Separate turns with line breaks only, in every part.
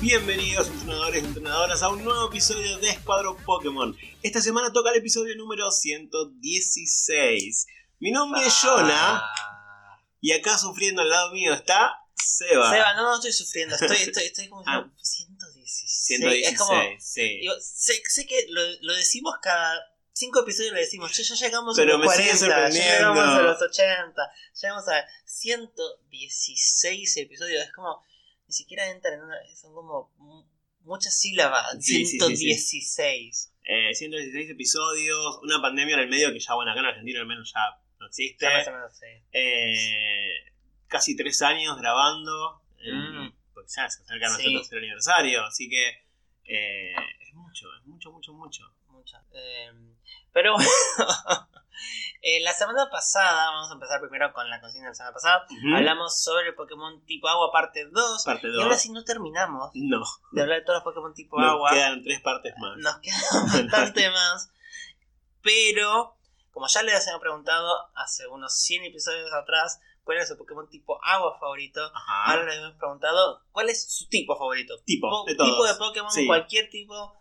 Bienvenidos entrenadores y entrenadoras a un nuevo episodio de Escuadro Pokémon. Esta semana toca el episodio número 116. Mi nombre es Jonah
Ah.
y acá sufriendo al lado mío está Seba.
Seba, no, no estoy sufriendo, estoy, estoy, estoy como
Ah.
116.
116,
Es como,
sí.
digo, sé, sé que lo, lo decimos cada cinco episodios, lo decimos, ya, ya llegamos
Pero
a los
me sigue
40, ya llegamos a los 80, llegamos a 116 episodios, es como, ni siquiera entran en una, son como mu- muchas sílabas,
Sí, sí, sí, sí.
116.
Eh, 116 episodios, una pandemia en el medio que ya, bueno, acá en Argentina al menos ya no existe.
Ya más o menos, sí.
Eh, casi tres años grabando. eh,
Mm.
Porque ya se acerca nuestro tercer aniversario, así que eh, es mucho, es mucho, mucho, mucho.
Muchas. Eh, pero bueno, eh, la semana pasada, vamos a empezar primero con la consigna de la semana pasada. Hablamos sobre Pokémon tipo agua parte 2.
Parte
Y ahora
2.
sí no terminamos
No,
de hablar de todos los Pokémon tipo
nos
agua.
quedan tres partes más.
Nos quedan bastante más. Pero, como ya les había preguntado hace unos 100 episodios atrás, cuál es su Pokémon tipo agua favorito.
Ajá.
Ahora les hemos preguntado cuál es su tipo favorito.
Tipo,
Po-
de todos.
tipo de Pokémon,
Sí.
cualquier tipo.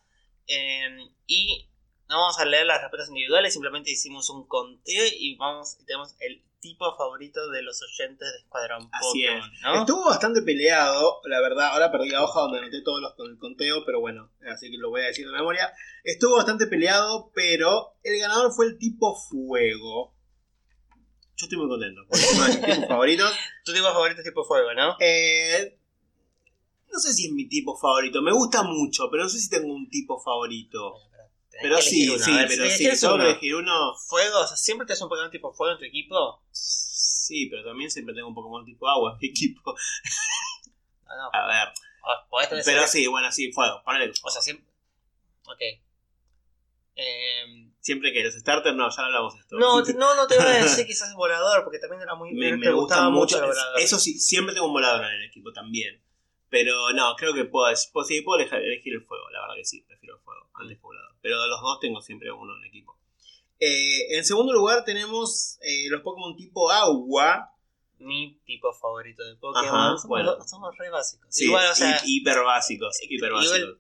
eh, y no vamos a leer las respuestas individuales, simplemente hicimos un conteo y vamos y tenemos el tipo favorito de los oyentes de Escuadrón
Así
Pokémon, ¿no?
Estuvo bastante peleado, la verdad. Ahora perdí la hoja donde anoté todos los con el conteo, pero bueno, así que lo voy a decir de memoria. Estuvo bastante peleado, pero el ganador fue el tipo fuego. Yo estoy muy contento, porque es uno de mis tipos favoritos.
Tu tipo favorito es tipo fuego, ¿no?
Eh, no sé si es mi tipo favorito. Me gusta mucho, pero no sé si tengo un tipo favorito.
Pero
sí,
uno.
sí,
ver,
pero
si
sí.
uno.
elegir uno.
Fuego, o sea, siempre te un Pokémon tipo fuego en tu equipo.
Sí, pero también siempre tengo un Pokémon tipo agua en mi equipo.
No, no.
A ver.
podés tener
Pero sí, bueno, sí, fuego. Ponele.
O sea, siempre. Ok. Eh,
Siempre que los starters, no, ya no hablamos de esto.
no, no, no te voy a decir quizás volador, porque también era muy.
me,
gustaba
mucho.
el volador.
Eso sí, siempre tengo un volador en el equipo también. Pero no, creo que puedo, puedo- sí, puedo elegir, el fuego, la verdad que sí, prefiero el fuego antes que volador. Pero de los dos tengo siempre uno en el equipo. Eh, en segundo lugar tenemos eh, los Pokémon tipo agua.
Mi tipo favorito de Pokémon.
Ajá,
somos,
bueno.
somos re básicos.
Sí,
Igual, o sea,
hi- hiper básicos, hiper básicos.
igual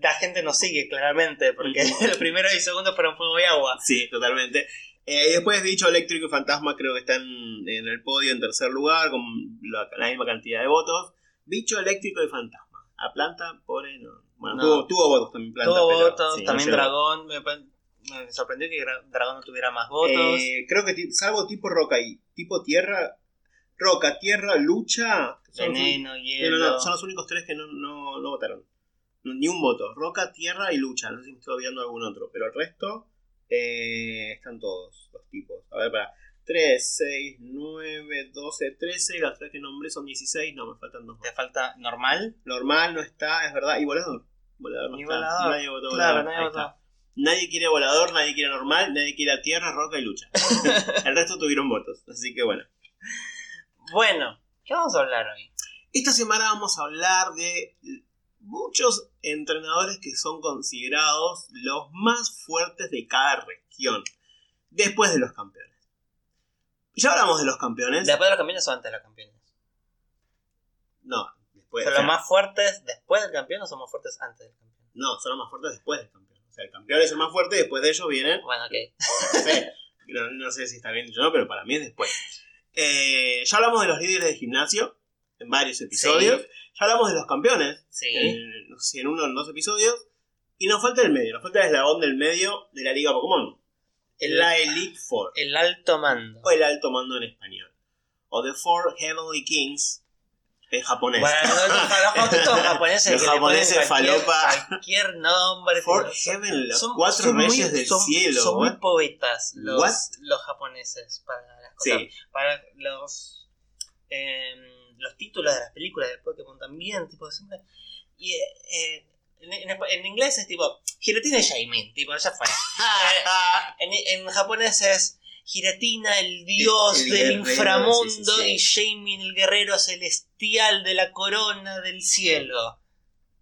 la gente nos sigue claramente, porque el primero y el segundo fueron fuego y agua.
Sí, totalmente. Eh, y después Bicho Eléctrico y Fantasma creo que están en el podio en tercer lugar con la, la misma cantidad de votos. Bicho Eléctrico y Fantasma. A Planta, pobre, no. Bueno,
No.
Tuvo, tuvo votos también Planta.
Tuvo
pero,
votos,
sí, no
también. Dragón. Me, sorprendió que Dragón no tuviera más votos.
Eh, creo que salvo tipo roca y tipo tierra, roca, tierra, lucha.
Veneno,
no,
hielo.
no, no, son los únicos tres que no, no, no votaron. Ni un voto. Roca, tierra y lucha. No sé si me estoy olvidando algún otro. Pero el resto eh, están todos los tipos. A ver, para. 3, 6, 9, 12, 13. Las tres que nombré son 16. No, me faltan dos.
Te falta normal.
Normal no está, es verdad. Y volador. Volador no
Y
está.
volador.
Nadie votó
Claro,
volador.
nadie votó.
Nadie quiere volador, nadie quiere normal, nadie quiere a tierra, roca y lucha. el resto tuvieron votos. Así que bueno.
Bueno, ¿qué vamos a hablar hoy?
Esta semana vamos a hablar de muchos entrenadores que son considerados los más fuertes de cada región. Después de los campeones. Ya hablamos de los campeones.
¿Después de los campeones o antes de los campeones?
No, después.
¿Son los más fuertes después del campeón o son más fuertes antes del campeón?
No, son los más fuertes después del campeón. O sea, el campeón es el más fuerte y después de ellos vienen
Bueno, ok.
No sé, no, no sé si está bien dicho no, pero para mí es después. Eh, ya hablamos de los líderes de gimnasio en varios episodios. Ya hablamos de los campeones,
Sí.
en, no sé si en uno o en dos episodios. Y nos falta el medio, nos falta el eslabón del medio de la Liga Pokémon.
El-
la Elite Four,
El alto mando.
o el alto mando en español. O The Four Heavenly Kings en japonés.
Bueno, los, los, los japoneses,
Los japoneses
cualquier,
falopa.
cualquier nombre.
Four
pero
Heaven, los
son-
cuatro
son muy-
reyes del
son-
cielo.
Son muy poetas los,
What?
los japoneses para las cosas.
Sí,
Para los, em, los títulos de las películas de Pokémon también. Tipo, siempre, y, eh, en, en- en inglés es tipo Giratina y Shaymin, tipo, ya fue. En, en japonés es Giratina, el dios
El
del
guerrero,
inframundo,
sí, sí, sí.
y Shaymin, el guerrero celestial de la corona del cielo.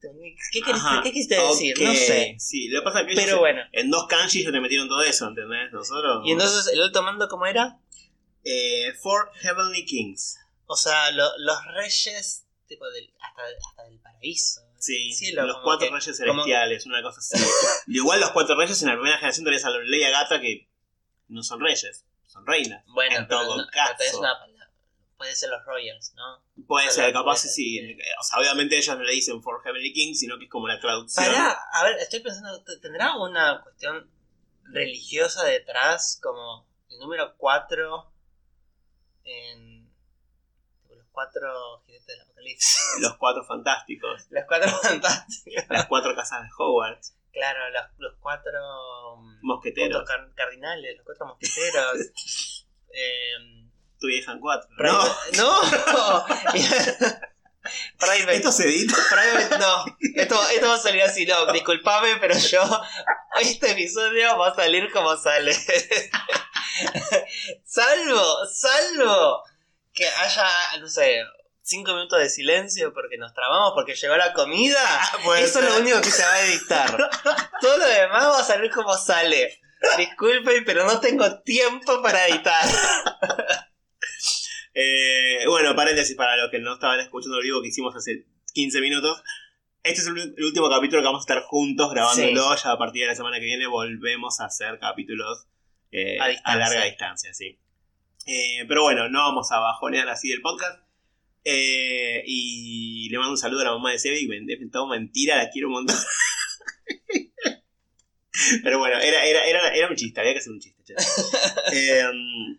¿Qué, querés- qué quisiste decir? No sé.
Sí, lo que pasa es que
Pero bueno.
en dos kanji ya te metieron todo eso, ¿entendés? Nosotros.
Y entonces, ¿el alto mando cómo era?
Eh, Four Heavenly Kings.
O sea, lo- los reyes tipo del, hasta, hasta del paraíso.
Sí,
cielo.
los
como
cuatro
que-
reyes
como-
celestiales, una cosa así. Igual los cuatro reyes en la primera generación tenés a Ley Gata que no son reyes, son reinas.
Bueno,
en
pero,
todo
no- pero tenés
caso.
una palabra. Puede ser los Royals, ¿no?
Puede ser, capaz
puede-
sí.
sí.
O sea, obviamente ellos no le dicen For Heavenly King, sino que es como la traducción.
Pará, a ver, estoy pensando, ¿t- ¿tendrá una cuestión religiosa detrás? Como el número 4 en. Los cuatro
Los cuatro fantásticos,
Los cuatro fantásticos.
las cuatro casas de Hogwarts,
Claro, los, los cuatro mm,
mosqueteros.
car- cardinales, los cuatro mosqueteros. eh,
Tu vieja en cuatro.
Private-
No,
no. Private-
esto se edita.
Private- no, esto, esto va a salir así, no, disculpame, pero yo, este episodio va a salir como sale. salvo, salvo que haya, no sé, cinco minutos de silencio porque nos trabamos, porque llegó la comida. Eso es lo único que se va a editar. Todo lo demás va a salir como sale. Disculpen, pero no tengo tiempo para editar.
Eh, bueno, paréntesis para los que no estaban escuchando el vivo que hicimos hace 15 minutos. Este es el, último capítulo que vamos a estar juntos grabándolo. Ya a partir de la semana que viene volvemos a hacer capítulos eh,
A
larga distancia, sí. Eh, pero bueno, no vamos a bajonear así el podcast. Eh, y le mando un saludo a la mamá de Sebi, me todo mentira, la quiero un montón. Pero bueno, era, era, era, era un chiste, había que hacer un chiste. Em,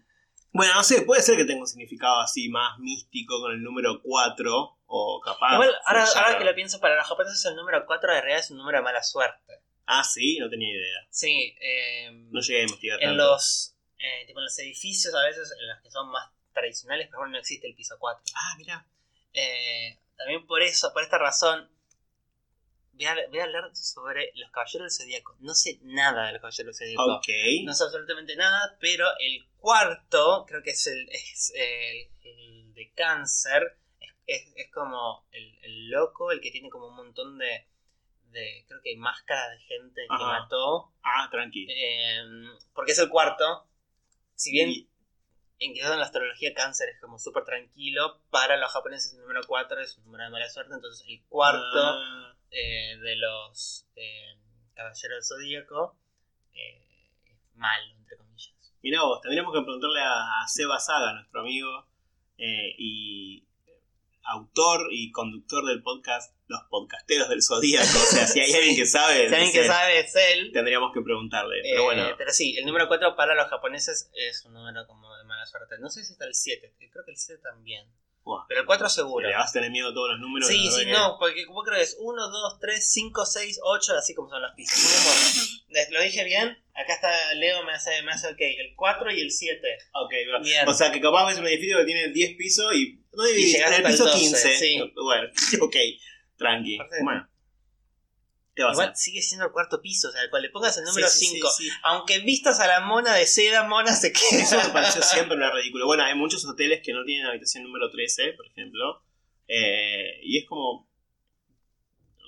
bueno, no sé, puede ser que tenga un significado así más místico con el número 4 o capaz.
Igual, ahora, que lo pienso, para los japoneses el número 4 de realidad es un número de mala suerte.
Ah, sí, no tenía idea.
Sí, eh,
No llegué a investigar
en
tanto.
los eh, tipo en los edificios a veces, en los que son más tradicionales, ejemplo, no existe el piso 4.
Ah, mira.
Eh, también por eso, por esta razón, voy a, voy a hablar sobre los caballeros del zodíaco. No sé nada de los caballeros del zodíaco.
Ok.
No sé absolutamente nada, pero el cuarto, creo que es el, es el, el de cáncer, es, es- es como el, el loco, el que tiene como un montón de, de creo que máscaras de gente que mató,
Ah, tranqui.
eh, porque es el cuarto. Si bien
Y-
en que en la astrología cáncer es como súper tranquilo, para los japoneses el número 4 es un número de mala suerte, entonces el cuarto
Ah,
eh, de los eh, caballeros del zodíaco eh, es malo, entre comillas.
mirá vos, tendríamos que preguntarle a, Seba Saga, nuestro amigo y autor y conductor del podcast Los Podcasteros del Zodíaco. O sea, si hay alguien que sabe,
Si alguien
es
que
él.
sabe es él.
tendríamos que preguntarle. Pero
Eh,
bueno,
pero sí, el número 4 para los japoneses es un número como de mala suerte. No sé si está el 7, creo que el 7 también.
buah,
Pero el 4 seguro.
le vas a tener miedo a todos los números.
Sí, sí,
verdad
no, porque vos creo que es 1, 2, 3, 5, 6, 8, así como son los pisos. ¿Lo dije bien? Acá está Leo, me hace, me hace ok. El 4 y el 7.
que- Ok, bueno.
Bien.
O sea, que capaz ves un edificio que tiene 10 pisos y. No
Y
dividís, en el piso
12,
15.
sí.
Bueno, ok, tranqui. Bueno. ¿Qué a
Igual sigue siendo el cuarto piso, o sea, al cual le pongas el número
Sí, sí,
5.
sí, sí.
Aunque vistas a la mona de seda, mona se queda.
Eso me pareció siempre una ridículo. Bueno, hay muchos hoteles que no tienen habitación número 13, por ejemplo. eh, y es como.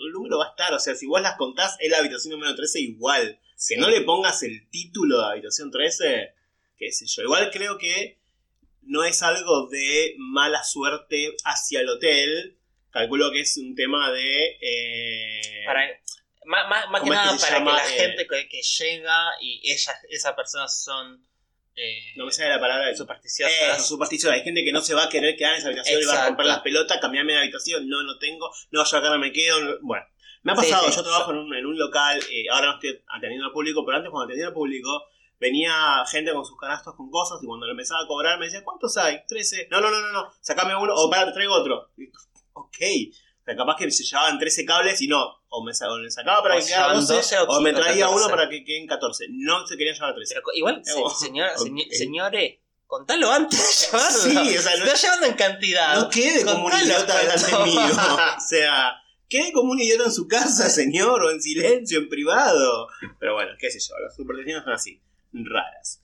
El número va a estar, o sea, si vos las contás, es la habitación número 13 igual. Que no le pongas el título de habitación 13, qué sé yo. Igual creo que no es algo de mala suerte hacia el hotel. Calculo que es un tema de. eh,
Para, más, más- más que
¿Cómo es que
nada para
llama?
que la
Eh,
gente que, que llega y ella, esas personas son eh,
no me sale la palabra. Eh,
supersticiosas.
Hay gente que no se va a querer quedar en esa habitación y va a
Exacto.
romper las pelotas, cambiarme de habitación. No, no tengo. No, yo acá no me quedo. no- Bueno, me ha pasado.
sí.
yo trabajo en un, en un local. eh, ahora no estoy atendiendo al público, pero antes cuando atendía al público. Venía gente con sus canastos con cosas y cuando le empezaba a cobrar me decía, ¿cuántos hay? 13. No, no, no, no, no. Sacame uno o para, traigo otro. Y, ok. O sea, capaz que se llevaban 13 cables y no. O me, sa- o me sacaba para
O
que quedara
llevaban
12,
12 o
o me
15,
traía
14.
uno para que queden 14. No se querían llevar 13.
Pero co- igual, se- señor- señores, contalo antes de llevarlo.
Sí, o sea, no-
Está llevando en cantidad.
No quede como un idiota delante mío. O sea, quede como un idiota en su casa, señor, o en silencio, en privado. Pero bueno, qué sé yo, las supersticiones son así, raras.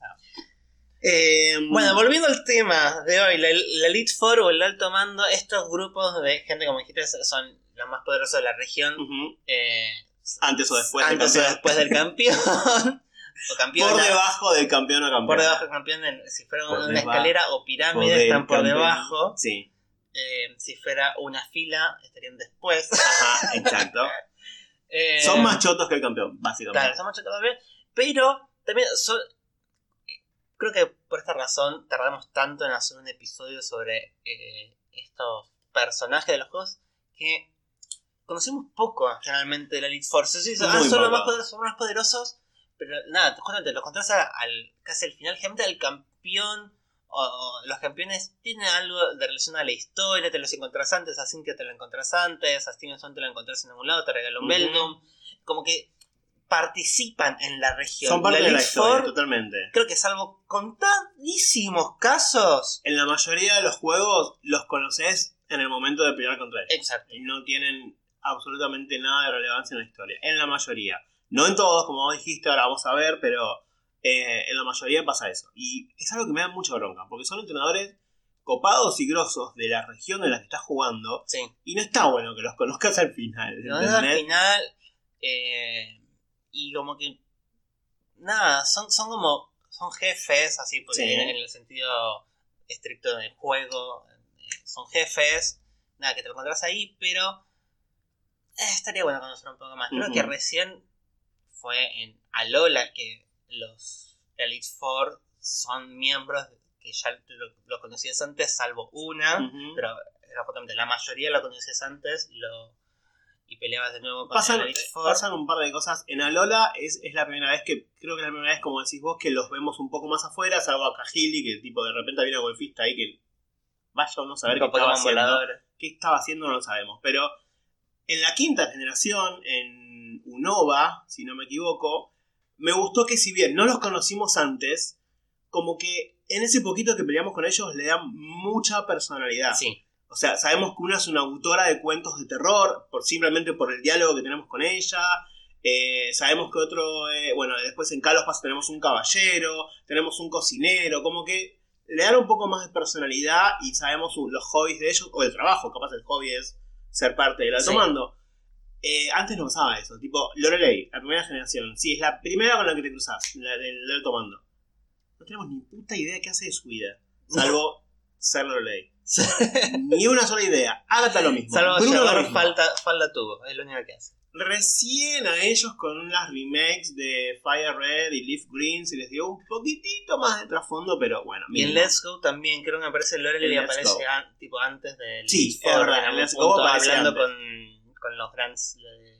Eh,
Bueno, volviendo al tema de hoy, la, la Elite Four o el alto mando, estos grupos de gente, como dijiste, son los más poderosos de la región. eh,
antes o después del
antes o
campeón.
después del campeón. o campeón
Por debajo del campeón o campeón.
por debajo del campeón, si fuera
Por
una escalera o pirámide,
del
están por
campeón.
debajo.
Sí.
eh, si fuera una fila, estarían después.
Ajá, exacto. Son más chotos que el campeón, básicamente.
Claro, son más chotos también. Pero también son- creo que por esta razón tardamos tanto en hacer un episodio sobre eh, estos personajes de los juegos que conocemos poco generalmente de la Elite Force. Sí, son, ah, son los más poderosos, son los más poderosos, pero nada, justamente los contras al casi al final, generalmente al campeón o, o los campeones tienen algo de relación a la historia, te los encontrás antes, a Cynthia te lo encontrás antes, a Stevenson te lo encontrás en algún lado, te regaló un. Beldum, como que participan en la región.
Son parte
La
de la historia, totalmente.
creo que salvo contadísimos casos.
En la mayoría de los juegos los conoces en el momento de pelear contra ellos.
Exacto.
Y no tienen absolutamente nada de relevancia en la historia. En la mayoría. No en todos, como vos dijiste, ahora vamos a ver, pero eh, en la mayoría pasa eso. Y es algo que me da mucha bronca, porque son entrenadores copados y grosos de la región en la que estás jugando.
Sí.
Y no está bueno que los conozcas al final.
Ves al final. eh, y como que. Nada, son, son como. Son jefes, así, porque
Sí.
en, en el sentido estricto del juego. eh, son jefes. Nada, que te lo encontrás ahí, pero. eh, estaría bueno conocer un poco más. Creo que recién fue en Alola que los Elite Four son miembros que ya lo, lo conocías antes, salvo una.
Ujú.
Pero era justamente la mayoría lo conocías antes y, lo, y peleabas de nuevo con
Pasan,
el
pasan un par de cosas. En Alola es, es la primera vez que, creo que es la primera vez, como decís vos, que los vemos un poco más afuera, salvo a Kahili, que tipo de repente una golfista ahí que vaya uno a saber qué estaba haciendo. qué estaba haciendo no lo sabemos. Pero en la quinta generación, en Unova, si no me equivoco, me gustó que si bien no los conocimos antes, como que en ese poquito que peleamos con ellos le dan mucha personalidad.
Sí,
O sea, sabemos que una es una autora de cuentos de terror, por, simplemente por el diálogo que tenemos con ella. Eh, sabemos que otro, eh, bueno, después en Kalos Pass tenemos un caballero, tenemos un cocinero, como que le dan un poco más de personalidad y sabemos los hobbies de ellos, o el trabajo, capaz el hobby es ser parte del alto
Sí.
mando. Eh, antes no pasaba eso, tipo Lorelei, la primera generación, sí, es la primera con la que te cruzas, la del, del alto mando. No tenemos ni puta idea de qué hace de su vida, salvo ser Lorelei. Ni una sola idea. Agatha lo mismo.
salvo
Bruno lo mismo.
falta, falda tubo, es lo único que hace.
Recién a ellos con las remakes de Fire Red y Leaf Green se les dio un poquitito más de trasfondo, pero bueno.
Y en
mínimo.
Let's Go también creo que aparece Lorelei
En
y
Let's
aparece
Go.
an- tipo antes del
Sí,
Elite
es verdad,
en algún
Let's Go
punto,
aparece
hablando con, con los grands de-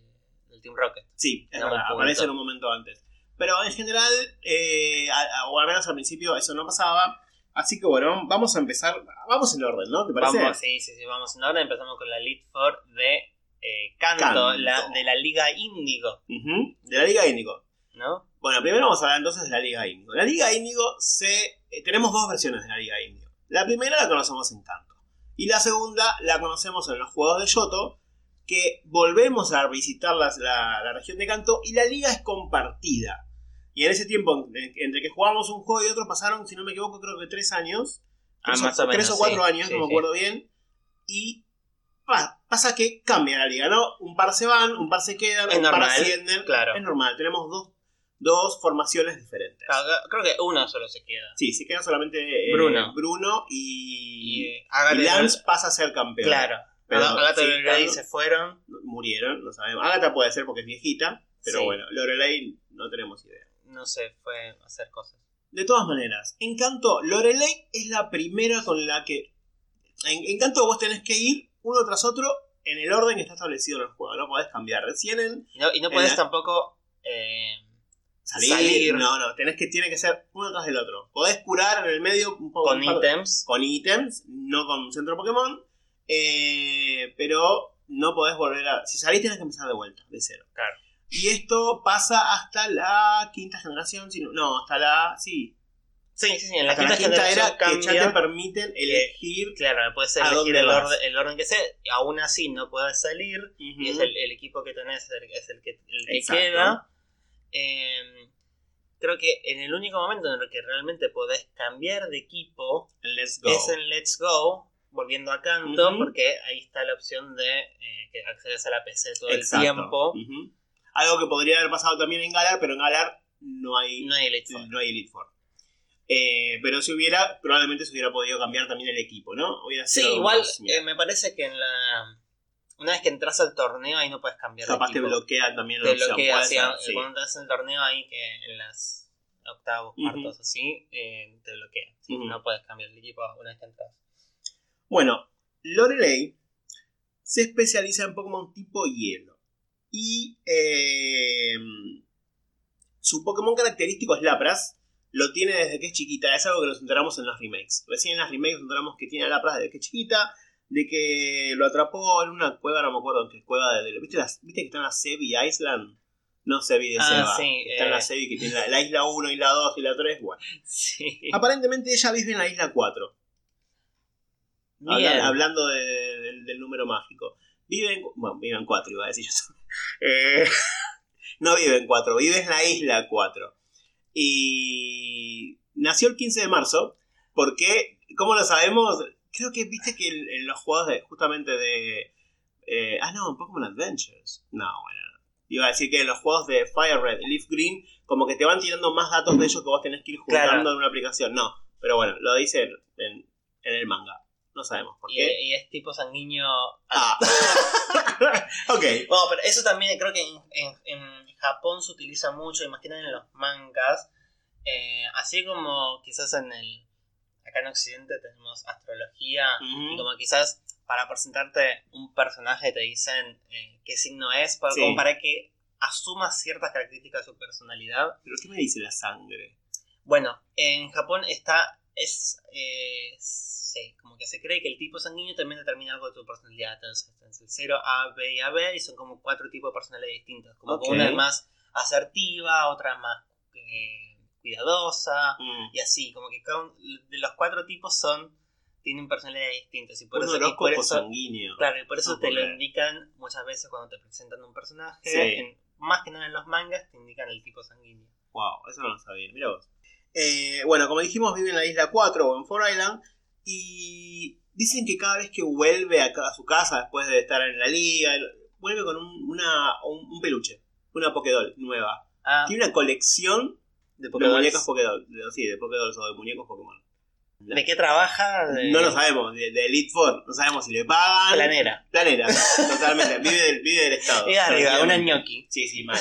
del Team Rocket.
Sí, es verdad, aparece en un momento antes. Pero en general, eh, a- a- o al menos al principio, eso no pasaba. Así que bueno, vamos a empezar. Vamos en orden, ¿no? ¿Te parece?
Vamos, sí, sí, sí, vamos en orden. Empezamos con la Elite Four de eh, Canto, la- de la Liga Índigo,
De la Liga Índigo.
¿no?
Bueno, primero vamos a hablar entonces de la Liga Índigo. La Liga Índigo se. eh, tenemos dos versiones de la Liga Índigo. La primera la conocemos en Canto. Y la segunda la conocemos en los juegos de Yoto. Que volvemos a visitar las- la, la región de Canto. Y la liga es compartida. Y en ese tiempo, en- entre que jugamos un juego y otro, pasaron, si no me equivoco, creo que tres años.
Ah,
Tres,
más
o,
o menos,
tres o cuatro
sí,
años,
sí,
no me
sí.
acuerdo bien. Y pa- pasa que cambia la liga, ¿no? Un par se van, un par se quedan,
Es
un par
normal,
ascienden.
claro.
Es normal, tenemos dos, dos formaciones diferentes.
Claro, Creo que uno solo se queda.
Sí, se queda solamente eh,
Bruno.
Bruno
Y,
y,
eh,
y Lance pasa a ser campeón.
Claro.
Pero
Agatha
sí,
y Lorelei se fueron.
Murieron, no sabemos. Agatha puede ser porque es viejita, pero
Sí.
bueno, Lorelei no tenemos idea.
No se fue hacer cosas.
De todas maneras, Encanto, Lorelei es la primera con la que. En Encanto vos tenés que ir uno tras otro en el orden que está establecido en el juego. No podés cambiar. Recién en
Y no, y no podés
la-
tampoco. eh,
salir.
Salir.
No, no. Tenés que, tiene que ser uno tras del otro. Podés curar en el medio un poco.
con ítems.
con ítems, no con centro Pokémon. eh, pero no podés volver a. Si salís, tenés que empezar de vuelta, de cero.
Claro.
Y esto pasa hasta la quinta generación. si no- no, hasta la. Sí.
Sí, sí, sí. En la
Hasta
quinta,
la quinta era que ya te permiten elegir.
Claro, puedes
¿A
elegir el orden, el orden que sea. y Aún así no puedes salir. Y es el, el equipo que tenés es el, es el que, el que queda. Eh, creo que en el único momento en el que realmente podés cambiar de equipo
Let's Go.
es en Let's Go, volviendo a Canto, porque ahí está la opción de eh, que accedes a la PC todo
Exacto.
el tiempo.
Ujú. Algo que podría haber pasado también en Galar, pero en Galar no hay,
No hay Elite Four.
no hay Elite Four. Eh, pero si hubiera, probablemente se hubiera podido cambiar también el equipo, ¿no? Hubiera
Sí,
sido
igual
más
eh, me parece que en la. Una vez que entras al torneo, ahí no puedes cambiar de
Capaz te
equipo.
bloquea también la
Te
opción.
bloquea,
puede
sí, cuando entras en el torneo ahí que en las octavos, cuartos así, eh, te bloquea. Sí. No puedes cambiar el equipo una vez que entras.
Bueno, Lorelei se especializa en Pokémon tipo hielo. Y eh, su Pokémon característico es Lapras. Lo tiene desde que es chiquita. Es algo que nos enteramos en los remakes. Recién en las remakes nos enteramos que tiene a Lapras desde que es chiquita. De que lo atrapó en una cueva, no me acuerdo en qué cueva. De, ¿viste, las- ¿Viste que está en la Sebi Island? No Sebi de
Ah,
Seba.
sí,
está en la
eh.
Sebi que tiene la, la isla 1 y la 2 y la 3. Bueno.
Sí.
Aparentemente ella vive en la isla 4.
Bien.
Habla- hablando de- de- del, número mágico. Vive en, bueno, vive en 4, iba a decir yo. Eh, no vive en 4, vive en la isla 4. Y nació el 15 de marzo, porque, ¿cómo lo sabemos? Creo que viste que en, los juegos de, justamente de... eh, ah, no, en Pokémon Adventures. No, bueno. Iba a decir que en los juegos de Fire Red y Leaf Green, como que te van tirando más datos de ellos que vos tenés que ir juntando
Claro.
en una aplicación. No, pero bueno, lo dice en el manga. No sabemos por qué.
y es tipo sanguíneo.
Ah. ok.
Bueno, pero eso también creo que en, en- en Japón se utiliza mucho, imaginen en los mangas. eh, así como quizás en el. Acá en Occidente tenemos astrología. Y como quizás para presentarte un personaje te dicen eh, qué signo es, para,
Sí.
como para que asumas ciertas características de su personalidad.
¿Pero qué me dice la sangre?
Bueno, en Japón está. Es. eh, sí, como que se cree que el tipo sanguíneo también determina algo de tu personalidad. Entonces, es el 0, A, B y AB, y son como cuatro tipos de personalidades distintas. Como que
Ok.
una es más asertiva, otra más eh, cuidadosa,
Mm.
y así. Como que cada de los cuatro tipos son. Tienen personalidades distintas. Y por eso, y por eso
sanguíneo.
Claro, y por eso
No
te lo indican muchas veces cuando te presentan un personaje.
Sí.
en- más que nada en los mangas te indican el tipo sanguíneo.
Wow, eso no lo sabía. Mira vos. Eh, bueno, como dijimos, vive en la isla 4 o en Four Island. Y dicen que cada vez que vuelve a, su casa después de estar en la liga, vuelve con un, una, un, un peluche. Una Pokédoll nueva.
Ah,
Tiene una colección
de Pokédolls.
muñecas Pokédoll. de- Sí, de Pokédolls o de muñecos Pokémon.
¿De qué trabaja? De...
No lo sabemos, de, de Elite Four. No sabemos si le pagan.
Planera.
Planera, totalmente. Vive del, vive del Estado.
Y arriba, una gnocchi.
Sí, sí, mal.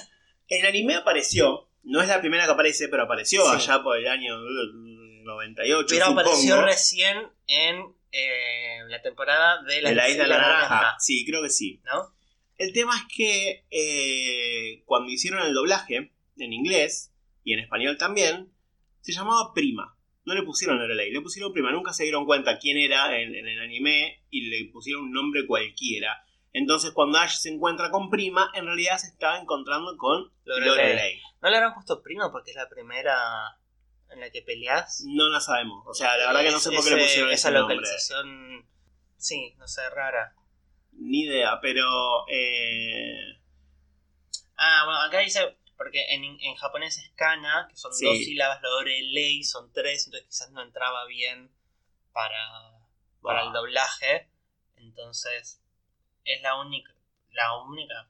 El anime apareció, no es la primera que aparece, pero apareció
Sí.
allá por el año uh, 98,
Pero
supongo.
apareció recién en eh, la temporada de la,
de la Isla Naranja. Sí, creo que sí.
¿No?
El tema es que eh, cuando hicieron el doblaje, en inglés y en español también, se llamaba Prima. No le pusieron Lorelei, le pusieron Prima. Nunca se dieron cuenta quién era en, en el anime y le pusieron un nombre cualquiera. Entonces cuando Ash se encuentra con Prima, en realidad se estaba encontrando con
Lorelei.
Lorelei.
¿No le habrán puesto prima porque es la primera en la que peleas?
No la sabemos. O sea, la verdad que no sé por qué
Ese-
le pusieron
esa
ese nombre.
localización. Sí, no sé, rara.
Ni idea, pero... Eh...
Ah, bueno, acá dice, porque en, en japonés es kana, que son
Sí.
dos sílabas, lorelei son tres, entonces quizás no entraba bien para, para el doblaje. Entonces, es la única, la única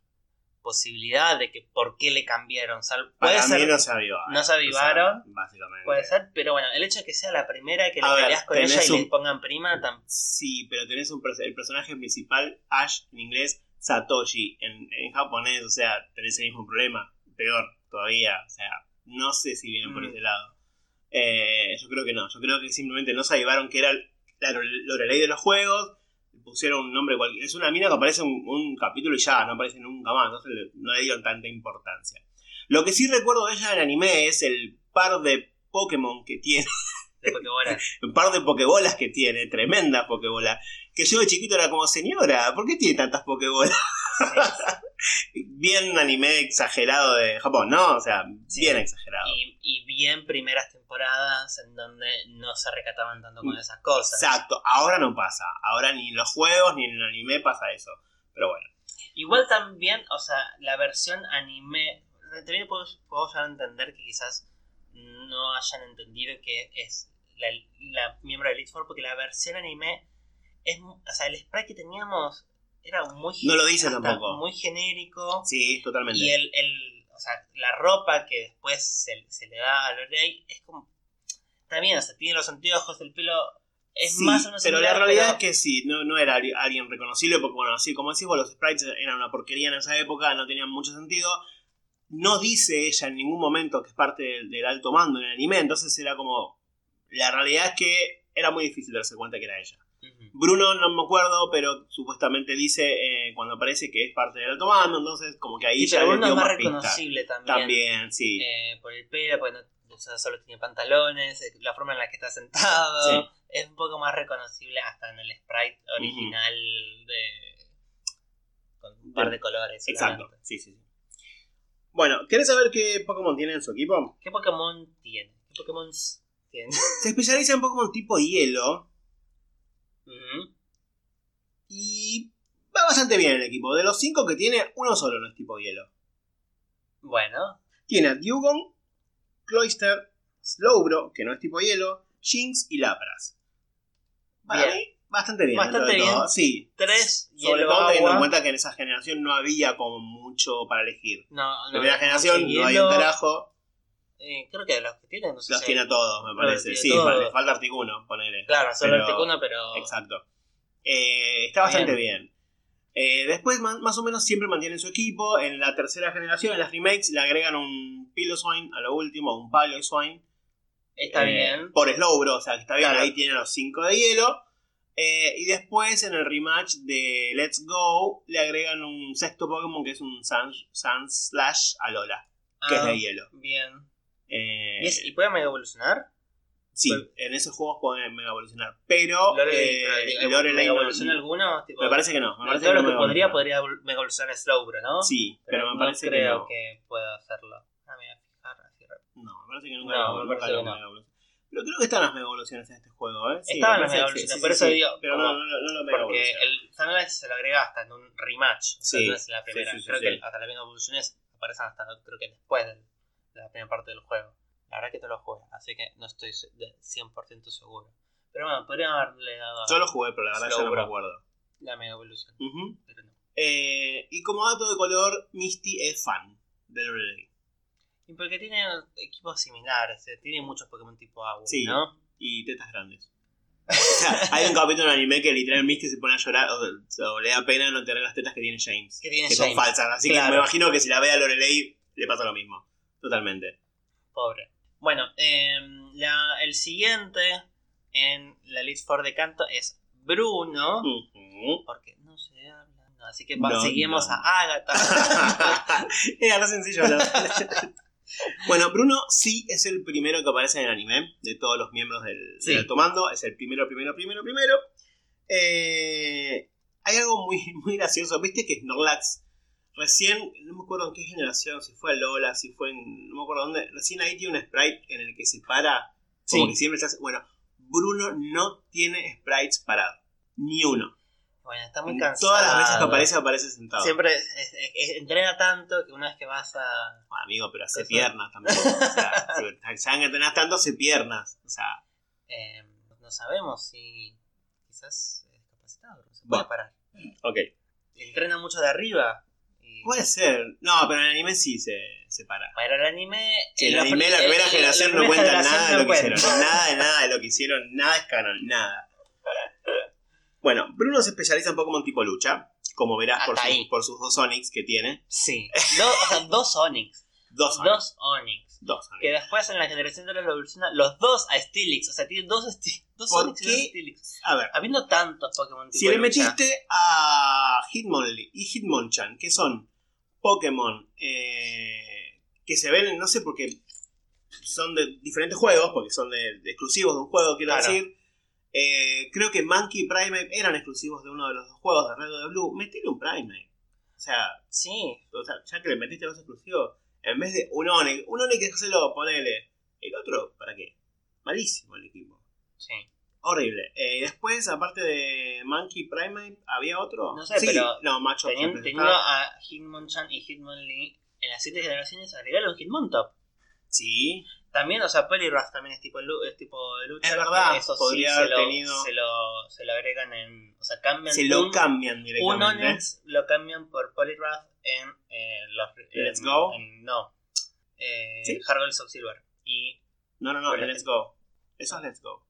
posibilidad de que por qué le cambiaron. Sal- puede
para mí
ser,
no se avivaron.
no se avivaron.
básicamente.
puede ser, pero bueno, el hecho de que sea la primera que le peleas con ella y
un-
le pongan prima, tam-
Sí, pero tenés un el personaje principal, Ash, en inglés, Satoshi, en, en japonés, o sea, tenés el mismo problema, peor todavía, o sea, no sé si vienen por
Mm.
ese lado. Eh, yo creo que no, yo creo que simplemente no se avivaron que era la Lorelei de los juegos, pusieron un nombre cualquiera, es una mina que aparece en un, un capítulo y ya, no aparece nunca más, entonces le- no le dieron tanta importancia. Lo que sí recuerdo de ella en anime es el par de Pokémon que tiene
de
un par de pokebolas que tiene, tremenda pokebola. Que yo de chiquito era como, señora, ¿por qué tiene tantas pokebolas? bien anime exagerado de Japón, ¿no? O sea,
Sí.
bien exagerado.
y, y bien primeras temporadas en donde no se recataban tanto con esas cosas.
Exacto, ahora no pasa. Ahora ni en los juegos ni en el anime pasa eso. Pero bueno.
Igual también, o sea, la versión anime, también a entender que quizás no hayan entendido que es la, la miembro de Elite Four, porque la versión anime es, o sea, el spray que teníamos era muy
No lo dice tampoco.
muy genérico
Sí, totalmente.
y el, el, o sea, la ropa que después se, se le da a Lorelei es como también, o sea, tiene los anteojos, el pelo es
Sí,
más o menos
pero la
similar,
realidad
pero-
es que sí, no, no era alguien reconocible, porque bueno, así como decís vos, los sprites eran una porquería en esa época, no tenían mucho sentido. No dice ella en ningún momento que es parte del, del alto mando en el anime, entonces era como... La realidad es que era muy difícil darse cuenta que era ella. Bruno no me acuerdo, pero supuestamente dice eh, cuando aparece que es parte del alto mando, entonces como que ahí
Sí,
ya
pero Bruno es más reconocible también.
También, sí.
eh, por el pelo, porque no, o sea, solo tiene pantalones, eh, la forma en la que está sentado.
Sí.
Es un poco más reconocible hasta en el sprite original de. con un par de colores.
Exacto, sí, sí, sí. Bueno, ¿querés saber qué Pokémon tiene en su equipo?
¿Qué Pokémon tiene? ¿Qué Pokémon tiene?
Se especializa en Pokémon tipo hielo Y va bastante bien el equipo. De los cinco que tiene, uno solo no es tipo hielo.
Bueno,
Tiene a Dewgong, Cloyster, Slowbro, que no es tipo hielo, Jinx y Lapras. Para
Bien.
mí, bastante bien.
Bastante bien.
todo. Sí.
tres
Sobre todo teniendo en cuenta que en esa generación no había como mucho para elegir.
No, no,
Primera
no,
generación,
hielo,
no hay un carajo.
Eh, creo que los que tienen, no sé
Los
si-
tiene a todos, me parece.
tiene
Sí, le falta Articuno, ponele.
Claro, solo
Pero-
Articuno, pero.
Exacto. Eh, está bastante bien. Eh, después, más o menos, siempre mantienen su equipo. En la tercera generación, en las remakes, le agregan un Piloswine a lo último, un Piloswine.
Está
eh,
bien.
Por Slowbro, o sea, que está bien.
Claro.
Ahí tienen los 5 de hielo. Eh, y después, en el rematch de Let's Go, le agregan un sexto Pokémon que es un Sun, Sun Slash a Lola, que es
Ah,
de hielo.
Bien.
Eh,
¿Y, es- ¿Y puede mega evolucionar?
sí,
pues-
en esos juegos pueden mega evolucionar. Pero,
Lorelei,
eh,
pero, digo,
Lorelei
¿Mega
no-
evoluciona alguno? Tipo,
Me parece que no. Me parece
todo lo
no
que podría, podría mega evolucionar Slowbro, ¿no?
Sí, pero, me
no
parece que
creo
no.
que pueda hacerlo. Ah, me voy a fijar así.
No, me parece que nunca,
No,
lo-
me parece
lo
que no.
Pero creo que están las mega evoluciones en este juego, ¿eh? Sí,
Estaban las mega
que
evoluciones,
sí,
por
sí,
eso
sí.
digo,
Pero no, no, no, no lo mega
Porque el Sunrise se lo agrega hasta en un rematch. O sea,
Sí,
no es en la primera. creo
sí,
que hasta las mega evoluciones aparecen hasta creo que después del- de la primera parte del juego. La verdad que no lo jugué, así que no estoy se- de 100% seguro. Pero bueno, podrían haberle dado
Yo lo jugué, pero la verdad ya no me acuerdo.
la mega evolución.
Ujú.
Pero no.
Eh, y como dato de color, Misty es fan de Lorelei.
Y porque tienen equipos similares, eh, tiene muchos Pokémon tipo agua,
Sí.
¿no?
Y tetas grandes. O sea, hay un capítulo en anime que literal Misty se pone a llorar o, o le da pena no tener las tetas que tiene James.
Que tiene
que son
James.
falsas. Así que me imagino que si la ve a Lorelei le pasa lo mismo. Totalmente.
Pobre. Bueno, em, la- el siguiente en la Elite Four de canto es Bruno. Porque no se habla. no, así que
No,
seguimos
no.
a Agatha.
Era re sencillo. Bueno, Bruno sí es el primero que aparece en el anime de todos los miembros del,
Sí.
del Alto Mando. Es el primero, primero, primero, primero. Eh, hay algo muy, muy gracioso. Viste que Snorlax recién, no me acuerdo en qué generación, si fue a Lola, si fue en. No me acuerdo dónde. Recién ahí tiene un sprite en el que se para. Como
Sí.
que siempre se hace. Bueno, Bruno no tiene sprites parados. Ni uno.
bueno, está muy cansado.
Todas las veces que aparece, aparece sentado.
Siempre es- es- es- entrena tanto que una vez que vas a.
Bueno, amigo, pero hace piernas también. O sea, si ya que entrenás tanto, hace piernas. O sea,
em, no sabemos si. Quizás es discapacitado, no se puede
Bueno.
parar.
ok.
Entrena mucho de arriba.
Puede ser. No, pero en el anime sí se, se para.
para el anime.
Sí, en
eh,
el anime, la primera
eh,
generación
la
no cuenta nada de
no
lo que
cuenta.
hicieron. Nada de nada de lo que hicieron. Nada es canon. Nada. Bueno, Bruno se especializa en Pokémon tipo lucha. Como verás por,
ahí.
por sus dos Sonics que tiene.
Sí. Do- o sea, dos Onix.
Dos Sonics.
Dos Onix.
Dos Sonics.
Que después en la generación de los evoluciona los dos a Steelix. O sea, tienen dos, Sti- dos
¿Por
Onix y dos Steelix.
A ver.
Habiendo tantos Pokémon tipo
Si le
lucha,
metiste a Hitmonlee y Hitmonchan, que son Pokémon eh, que se ven, no sé por qué, son de diferentes juegos, porque son de, de exclusivos de un juego, quiero
Claro.
decir. Eh, creo que Monkey y Primate eran exclusivos de uno de los dos juegos de Red o de Blue. Metele un Primate. O sea,
Sí.
o sea, ya que le metiste dos exclusivos, en vez de un Onix, un Onix que se lo ponele. El otro, ¿para qué? Malísimo el equipo.
Sí.
Horrible. Eh, y después, aparte de Monkey Primate, ¿había otro?
No sé,
Sí,
pero
No, macho. Siempre
teniendo a Hitmonchan y Hitmonlee en las siete generaciones, agregaron Hitmontop.
Sí.
También, o sea, Poliwrath también es tipo, es tipo de lucha.
Es verdad,
Eso
podría
sí
haber
se lo,
tenido-
se, lo, se lo agregan en. O sea, cambian.
Se lo
un,
cambian
un
directamente.
Onix lo cambian por Poliwrath en eh, los. en-
Let's Go.
en- no. Eh,
¿Sí?
Soul Silver. Y
No, no, no, Let's Go. Eso es Let's Go.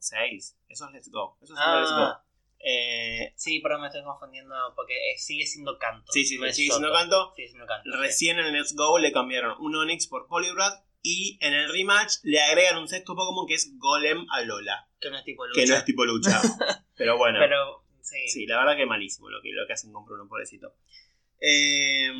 Generación 4, ¿no?
6. Eso es Let's Go. Eso es
Ah.
Let's Go. Eh,
Sí, pero me estoy confundiendo porque sigue siendo canto.
sí, sí,
no es
sigue siendo canto.
Sigue siendo canto.
Recién en Let's Go le cambiaron un Onix por Poliwrath. Y en el rematch le agregan un sexto Pokémon que es Golem Alola.
Que no es tipo lucha.
Que no es tipo lucha. Pero bueno.
Pero, sí.
Sí, la verdad que malísimo lo que, lo que hacen con Bruno, pobrecito. Eh,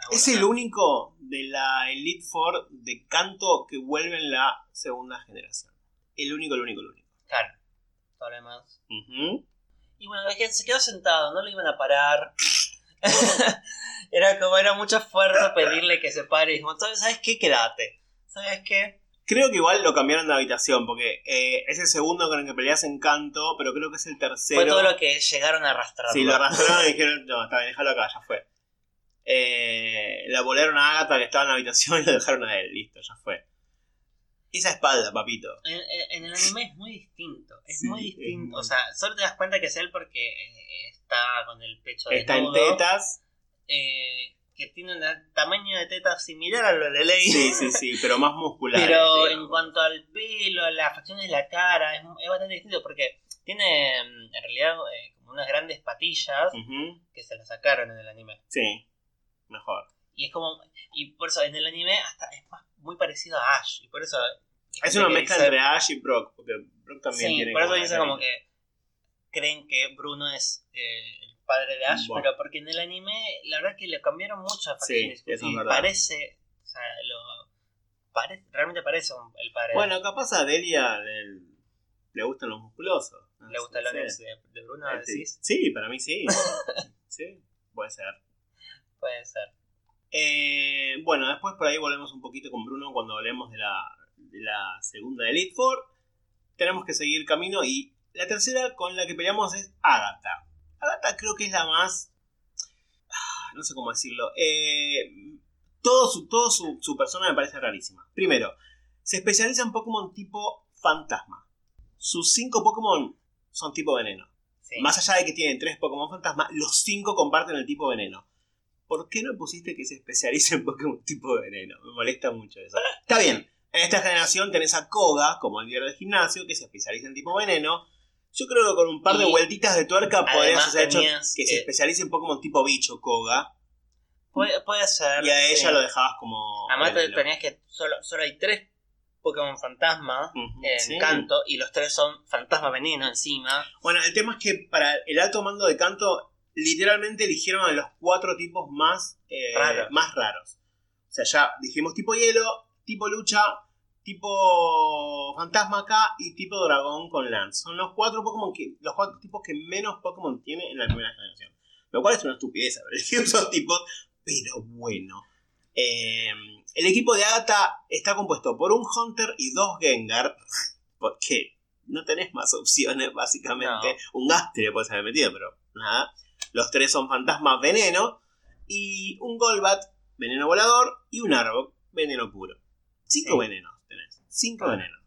Ah,
es el único de la Elite Four de canto que vuelve en la segunda generación. El único, el único, el único.
Claro. Todo lo demás. Y bueno, se quedó sentado, no lo iban a parar. era como, era mucho esfuerzo pedirle que se pare. Y dijimos, ¿sabes qué? Quédate. ¿Sabes qué?
Creo que igual lo cambiaron de habitación, porque eh, es el segundo con el que peleas en canto, pero creo que es el tercero.
Fue todo lo que llegaron a arrastrar.
Sí, lo arrastraron y dijeron, no, está bien, déjalo acá, ya fue. Eh, la volaron a Agatha que estaba en la habitación y lo dejaron a él, listo, ya fue. Esa espalda, papito.
En, el anime es muy distinto. Es
Sí,
muy
es
distinto.
muy-
O sea, solo te das cuenta que es él porque eh, está con el pecho
Está en tetas.
eh, que tiene un tamaño de tetas similar a lo de Ley.
Sí, sí, sí, pero más muscular.
Pero
digamos.
en cuanto al pelo, a las facciones de la cara, es, es bastante distinto porque tiene mm, en realidad eh, como unas grandes patillas que se las sacaron en el anime.
Sí, mejor.
Y es como. Y por eso en el anime hasta es más, muy parecido a Ash. Y por eso.
Es una mezcla
dice-
entre Ash y Brock, porque Brock también
Sí,
tiene
por eso
como
que creen que Bruno es eh, el padre de Ash,
Bueno.
pero porque en el anime la verdad que le cambiaron mucho a
Sí, eso es
y
verdad.
parece. O sea, lo. Realmente parece un- el padre de
Bueno, capaz a Delia le, le gustan los musculosos.
Ash. ¿Le gusta el
No
Onix
sé.
de, de Bruno?
Este,
decís?
Sí, para mí sí. sí, puede ser.
Puede ser.
Eh, bueno, después por ahí volvemos un poquito con Bruno cuando hablemos de la, de la segunda Elite Four. Tenemos que seguir camino y la tercera con la que peleamos es Agatha. Agatha creo que es la más... ah, No sé cómo decirlo. Eh, todo su, todo su, su persona me parece rarísima. Primero, se especializa en Pokémon tipo fantasma. Sus cinco Pokémon son tipo veneno.
Sí.
Más allá de que tienen tres Pokémon fantasma, los cinco comparten el tipo veneno. ¿Por qué no pusiste que se especialice en Pokémon tipo veneno? Me molesta mucho eso. Está bien, en esta generación tenés a Koga, como el líder del gimnasio, que se especializa en tipo veneno. Yo creo que con un par de
Y
vueltitas de tuerca podrías haber hecho que
que-
se especialice en Pokémon tipo bicho, Koga,
Puede, puede ser.
y a ella
sí.
lo dejabas como.
Además
veneno.
tenías que. Solo, solo hay tres Pokémon fantasma en
sí.
canto y los tres son fantasma veneno encima.
Bueno, el tema es que para el alto mando de canto, literalmente eligieron a los cuatro tipos más, eh,
Raros.
más raros. O sea, ya dijimos tipo hielo, tipo lucha, tipo fantasma acá y tipo dragón con Lance. Son los cuatro Pokémon que, los cuatro tipos que menos Pokémon tiene en la primera generación. Lo cual es una estupidez haber elegido esos tipos, pero bueno. Eh, el equipo de Agatha está compuesto por un Hunter y dos Gengar, porque no tenés más opciones, básicamente. Un Gastly le puedes haber metido, pero nada. Los tres son fantasmas veneno, y un Golbat, veneno volador, y un Arbok, veneno puro. Cinco
Sí.
venenos tenés, cinco
Ah.
venenos.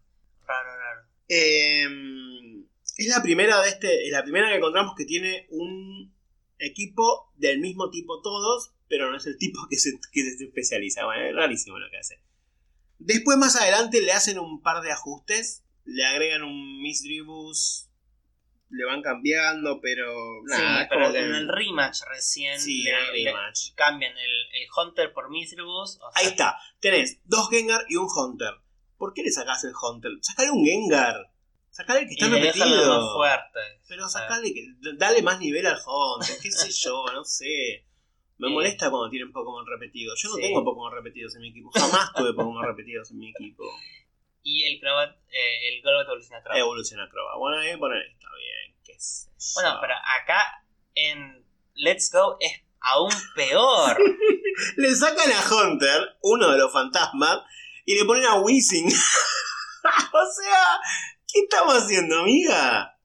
Raro, raro.
Eh, es la primera de este, es la primera que encontramos que tiene un equipo del mismo tipo todos, pero no es el tipo que se, que se especializa. Bueno, es rarísimo lo que hace. Después más adelante le hacen un par de ajustes, le agregan un Misdribus, le van cambiando, pero nada,
sí,
es
pero
como que-
en el rematch recién
Sí,
le-
el
le
rematch.
cambian el, el Hunter por Mithribus. o sea,
Ahí está, tenés dos Gengar y un Hunter. ¿Por qué le sacás el Hunter? Sacale un Gengar. Sacale el que
Y
está
más
repetido.
fuertes.
Pero sacale, que- dale más nivel al Hunter, qué sé yo, no sé. Me
Sí.
molesta cuando tienen Pokémon repetidos. Yo no
Sí.
tengo Pokémon repetidos en mi equipo. Jamás tuve Pokémon repetidos en mi equipo.
Y el Crobat, eh, el Golbat evoluciona Crobat.
Evoluciona Croba. Bueno, ahí poner está bien, qué sé yo.
Bueno, pero acá en Let's Go es aún peor.
Le sacan a Hunter, uno de los fantasmas, y le ponen a Weezing. o sea, ¿qué estamos haciendo, amiga?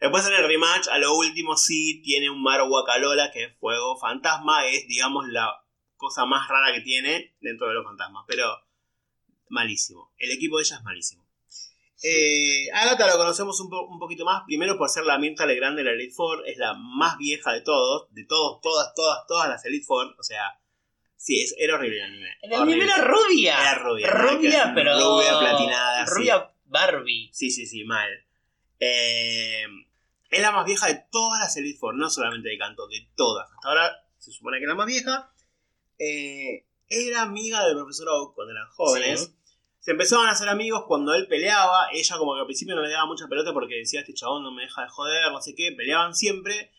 Después en el rematch, a lo último sí tiene un Marowak Alola, que es fuego fantasma, es digamos la cosa más rara que tiene dentro de los fantasmas, pero malísimo. El equipo de ella es malísimo. Eh, Agatha lo conocemos un, po- un poquito más, primero por ser la Mirta Legrand de la Elite Four, es la más vieja de todos, de todos, todas, todas, todas las Elite Four, o sea, Sí, es- era horrible el anime.
El anime era rubia.
Era rubia.
Rubia, pero.
Rubia platinada. sí.
Rubia Barbie.
Sí, sí, sí, mal. Eh, es la más vieja de todas las Elite Four, no solamente de canto, de todas. Hasta ahora se supone que es la más vieja. Eh, era amiga del profesor Oak cuando eran jóvenes.
Sí.
Se empezaban a hacer amigos cuando él peleaba. Ella como que al principio no le daba mucha pelota porque decía, este chabón no me deja de joder, no sé qué. Peleaban siempre.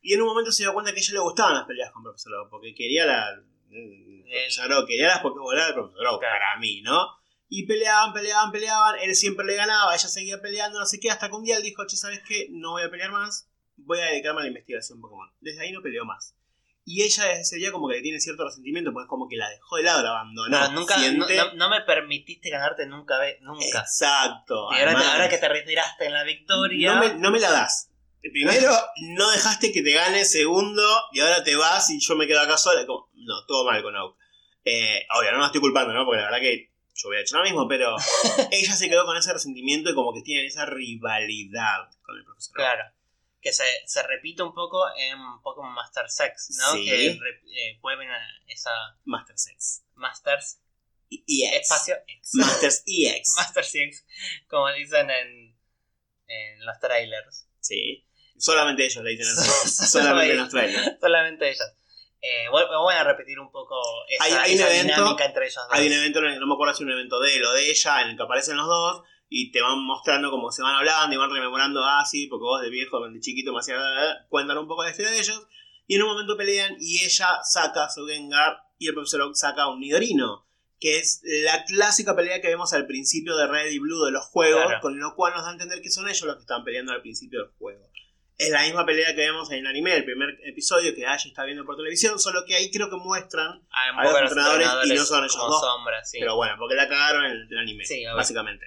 Y en un momento se dio cuenta que a ella le gustaban las peleas con profesor Oak, porque quería la... el Profesor Oak, quería las Pokébolas del profesor Oak,
Claro.
para mí, ¿no? Y peleaban, peleaban, peleaban. Él siempre le ganaba, ella seguía peleando, no sé qué. Hasta que un día él dijo, che, ¿sabes qué? No voy a pelear más. Voy a dedicarme a la investigación Pokémon. Desde ahí no peleó más. Y ella desde ese día como que le tiene cierto resentimiento, pues como que la dejó de lado, la abandonó.
No, nunca, no,
Siente-
no- no me permitiste ganarte nunca, nunca.
Exacto.
Y ahora, te-
además,
ahora que te retiraste en la victoria.
no, me, no me la das. Primero, no dejaste que te gane. Segundo, y ahora te vas y yo me quedo acá sola. Como, no, todo mal con Oak. Eh, obvio, no la estoy culpando, ¿no? Porque la verdad que yo hubiera hecho lo mismo, pero ella se quedó con ese resentimiento y como que tienen esa rivalidad con el profesor.
Claro. Que se, se repite un poco en Pokémon Master Sex, ¿no?
Sí.
Que re- eh, vuelven a esa
Master Sex.
Masters
Y, X.
espacio X.
Masters EX.
Master Sex, como dicen en, en los trailers.
Sí. Solamente ellos le dicen así. Solamente en los trailers.
Solamente ellos. Eh, voy a repetir un poco esa,
Hay- hay un
esa
evento-
dinámica entre ellos dos.
Hay un evento, no me acuerdo si un evento de él o de ella, en el que aparecen los dos y te van mostrando cómo se van hablando y van rememorando, ah, sí, porque vos de viejo, de chiquito, me hacías, cuentan un poco la historia de ellos. Y en un momento pelean y ella saca su Gengar y el profesor Oak saca un Nidorino, que es la clásica pelea que vemos al principio de Red y Blue de los juegos,
Claro.
con lo cual nos da a entender que son ellos los que están peleando al principio del juego. Es la misma pelea que vemos en el anime, el primer episodio que Ash está viendo por televisión, solo que ahí creo que muestran
Ah,
a los entrenadores y no son ellos dos.
sombras, sí.
pero bueno, porque la cagaron en el anime,
Sí,
básicamente.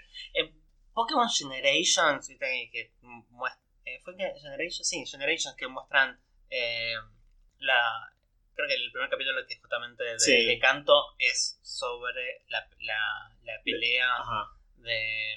Pokémon Generations, que, eh, ¿fue que Generations? Sí, Generations que muestran eh, la... Creo que el primer capítulo que justamente de,
Sí.
de canto es sobre la, la, la pelea
Ajá.
de,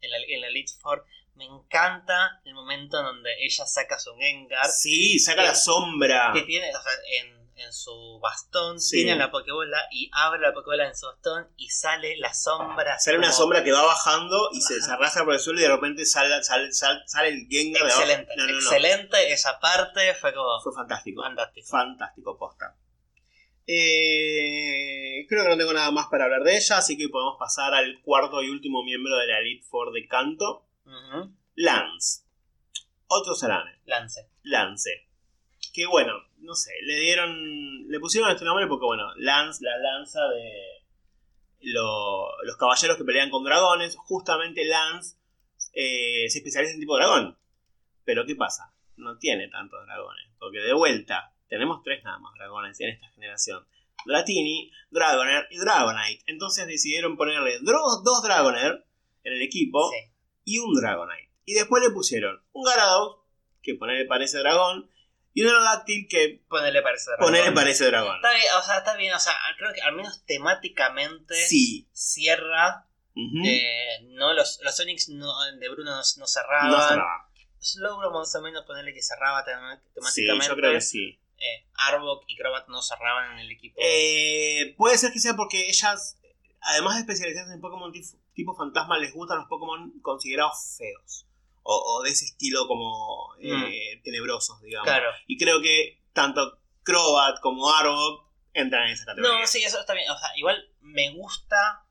en, la, en la Elite Four. Me encanta el momento en donde ella saca su Gengar,
Sí, saca
Que-
la sombra.
que tiene, o sea, en, en su bastón,
Sí.
tiene la Pokébola y abre la Pokébola en su bastón y sale la sombra.
Sale una sombra que va bajando y se,
Ajá.
se arrastra por el suelo y de repente sale, sale, sale, sale el Gengar de abajo.
Excelente,
No, no, no.
excelente esa parte, fue como
Fue fantástico.
fantástico.
Fantástico, posta. Eh, creo que no tengo nada más para hablar de ella, así que podemos pasar al cuarto y último miembro de la Elite Four de canto, Lance. Otro Sarane.
Lance.
Lance. Que bueno, no sé, le dieron. Le pusieron este nombre porque, bueno, Lance, la lanza de lo- los caballeros que pelean con dragones. Justamente Lance eh, se especializa en tipo dragón. Pero ¿qué pasa? No tiene tantos dragones. Porque de vuelta, tenemos tres nada más dragones en esta generación: Dratini, Dragonair y Dragonite. Entonces decidieron ponerle dro- dos Dragonair en el equipo
Sí.
Y un Dragonite. Y después le pusieron un Garados, que ponerle parece dragón, y un Aerodactyl que
Ponele parece dragón.
ponerle parece dragón.
Está bien, o sea, está bien, o sea, creo que al menos temáticamente
Sí.
cierra. Eh, no, los, los Sonics no- de Bruno no, no cerraban.
no cerraba.
Slowbro más o menos ponerle que cerraba tema-
Sí,
temáticamente.
yo creo que sí.
Eh, Arbok y Crobat no cerraban en el equipo.
Eh, puede ser que sea porque ellas, además de especializarse en Pokémon tipo fantasma, les gustan los Pokémon considerados feos. O, o de ese estilo como eh, tenebrosos, digamos.
Mm. claro.
Y creo que tanto Crobat como Arbok entran en esa categoría.
No, sí, eso está bien. O sea, igual me gusta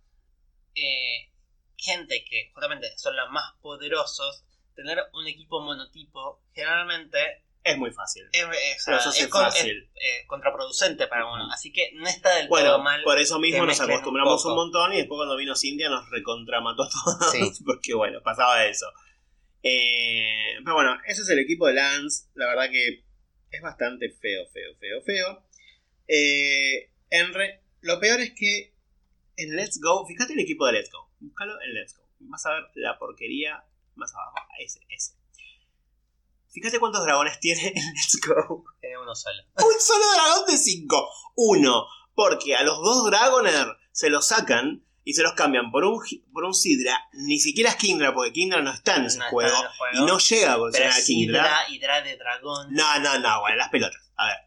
eh, gente que justamente son los más poderosos. Tener un equipo monotipo generalmente
Es muy fácil.
es, es-
Pero eso
es
es
con-
fácil.
es, eh, contraproducente para uno. Así que no está del
Bueno,
todo mal.
por eso mismo nos
un
acostumbramos un, montón y después cuando vino Cintia nos recontramató a todos.
Sí.
Porque bueno, pasaba eso. Eh, pero bueno, ese es el equipo de Lance. La verdad que es bastante feo, feo, feo, feo. Eh, en re- lo peor es que en Let's Go, fíjate el equipo de Let's Go. Búscalo en Let's Go. Vas a ver la porquería más abajo. Ese, ese. Fíjate cuántos dragones tiene en Let's Go.
Tiene uno solo.
Un solo dragón de 5. Uno, porque a los dos Dragoner se los sacan y se los cambian por un, por un Sidra. Ni siquiera es Kindra, porque Kindra no está en ese
No está
juego,
en el juego.
Y no llega a
es
Kindra.
Hydra de dragón.
No, no, no, bueno, las pelotas. A ver.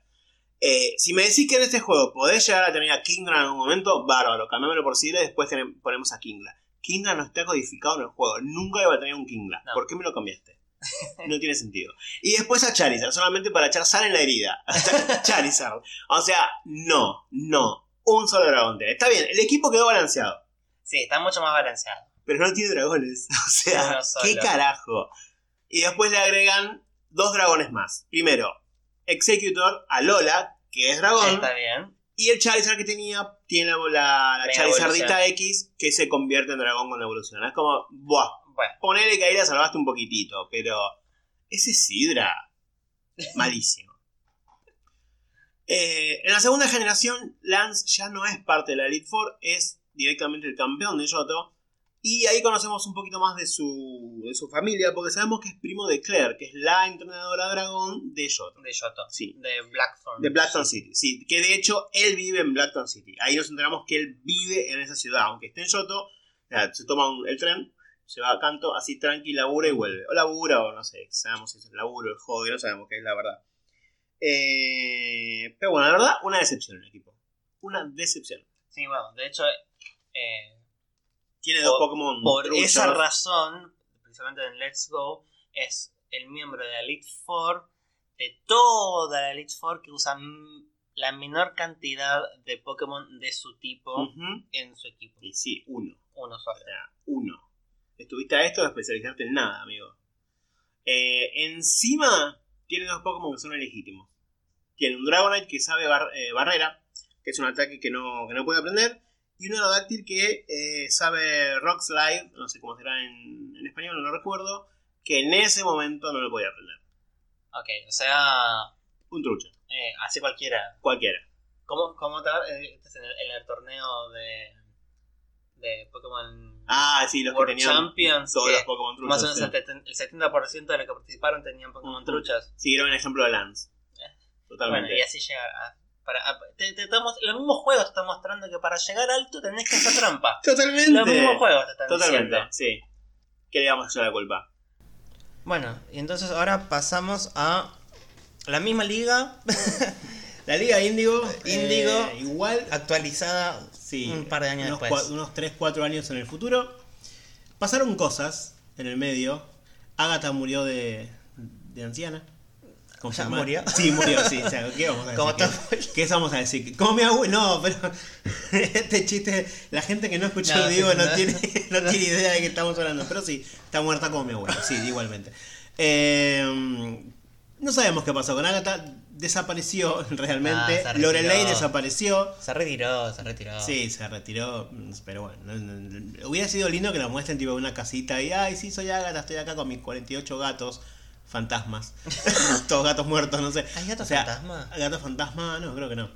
Eh, si me decís que en este juego podés llegar a tener a Kingdra en algún momento, bárbaro, cambiámoslo por Sidra y después ponemos a Kingdra. Kingdra no está codificado en el juego, nunca iba a tener un Kingdra.
No.
¿Por qué me lo cambiaste? No tiene sentido. Y después a Charizard, solamente para echar sal en la herida. Charizard. O sea, no, no. Un solo dragón tiene. Está bien, el equipo quedó balanceado.
Sí, está mucho más balanceado.
Pero no tiene dragones. O sea. ¿qué carajo? Y después le agregan dos dragones más. Primero, Executor a Lola, que es dragón.
Está bien.
Y el Charizard que tenía tiene la, la, la
La
Charizardita
evolución.
X que se convierte en dragón con la evolución. Es como, buah,
Bueno,
ponele que ahí la salvaste un poquitito, pero ese Sidra, malísimo. Eh, en la segunda generación, Lance ya no es parte de la Elite Four, es directamente el campeón de Yoto. Y ahí conocemos un poquito más de su, de su familia, porque sabemos que es primo de Claire, que es la entrenadora dragón de Yoto.
de Yoto.
Sí,
De Blackthorn.
de Blackstone City, sí, que de hecho él vive en Blackstone City. Ahí nos enteramos que él vive en esa ciudad, aunque esté en Yoto, se toma un- el tren, se va a canto, así tranqui, labura y vuelve. O labura, o no sé, sabemos si es el laburo, el hobby, no sabemos qué es la verdad. Eh, pero bueno, la verdad, una decepción el equipo. Una decepción.
Sí, bueno, de hecho, eh,
Tiene dos
Por-
Pokémon.
por
truchos.
esa razón, precisamente en Let's Go, es el miembro de la Elite Four, de toda la Elite Four, que usa la menor cantidad de Pokémon de su tipo en su equipo.
Y sí, uno.
Uno solo.
O sea, uno. Estuviste a esto de especializarte en nada, amigo. Eh, encima, tiene dos Pokémon que son ilegítimos. Tiene un Dragonite que sabe bar- eh, barrera, que es un ataque que no, que no puede aprender. Y un Aerodactyl que eh, sabe Rock Slide, no sé cómo será en, en español, no lo recuerdo. Que en ese momento no lo podía aprender.
Ok, o sea,
Un trucho,
eh, así cualquiera.
cualquiera.
¿Cómo, cómo te eh, en el, en el torneo de, de Pokémon
Ah, sí, los que tenían
Champions?
todos
que
los Pokémon truchos.
más o menos
sí.
el tet- el 70% de los que participaron tenían Pokémon truchas.
Sí, era un ejemplo de Lance. Totalmente.
Bueno, y así llegar a... Para, a- te, te estamos, los mismos juegos te están mostrando que para llegar alto tenés que hacer trampa.
Totalmente.
Los mismos juegos te están
Totalmente,
diciendo.
sí. ¿Qué le a echar la culpa?
Bueno, y entonces ahora pasamos a la misma liga
La Liga Índigo.
Índigo.
eh, igual.
actualizada
Sí.
un par de años
unos,
después.
unos 3, 4 años en el futuro. Pasaron cosas en el medio. Agatha murió de, de anciana. Confirmar.
murió?
Sí, murió, sí. O sea, ¿qué vamos a decir? ¿Qué, vamos a decir? Como mi abuelo. No, pero. este chiste. La gente que no escuchó
No,
Diego
sí,
no,
no.
tiene, no tiene idea de qué estamos hablando. Pero sí, está muerta como mi abuelo. Sí, igualmente. Eh, no sabemos qué pasó con Agatha. Desapareció realmente.
Ah,
Lorelei desapareció.
Se retiró, se retiró.
Sí, se retiró, pero bueno, no- no- no- hubiera sido lindo que la muestren tipo una casita y, ay, sí, soy Agatha, estoy acá con mis 48 gatos fantasmas, todos gatos muertos, no sé.
¿Hay gato
O sea,
fantasma?
Gato fantasma, no, creo que no.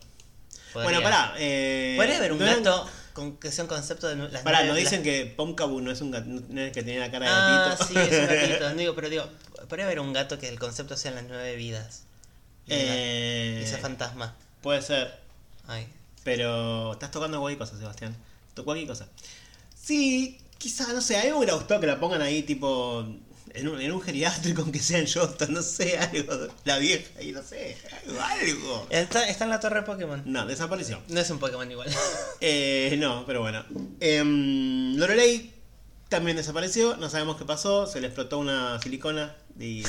Podría.
Bueno, pará. Eh,
Podría haber un
no eran-
gato con que sea un concepto de las
Pará, nos
las-
dicen que Pomkabu no es un gato, no es que tenía la cara de
Ah,
gatito.
sí, es un gatito. digo, pero digo, podría haber un gato que el concepto sean las nueve vidas. Y
Eh,
fantasma.
puede ser,
Ay.
pero estás tocando cualquier cosa, Sebastián. To- Cualquier cosa. Sí, quizá, no sé, a mí me hubiera gustado que la pongan ahí tipo en un, en un geriátrico, aunque sea en Yoto, no sé, algo. La vieja y no sé, algo. algo.
Está, está en la torre de Pokémon.
No, desapareció.
No es un Pokémon igual.
Eh, no, pero bueno. Em, Lorelei también desapareció, no sabemos qué pasó, se le explotó una silicona y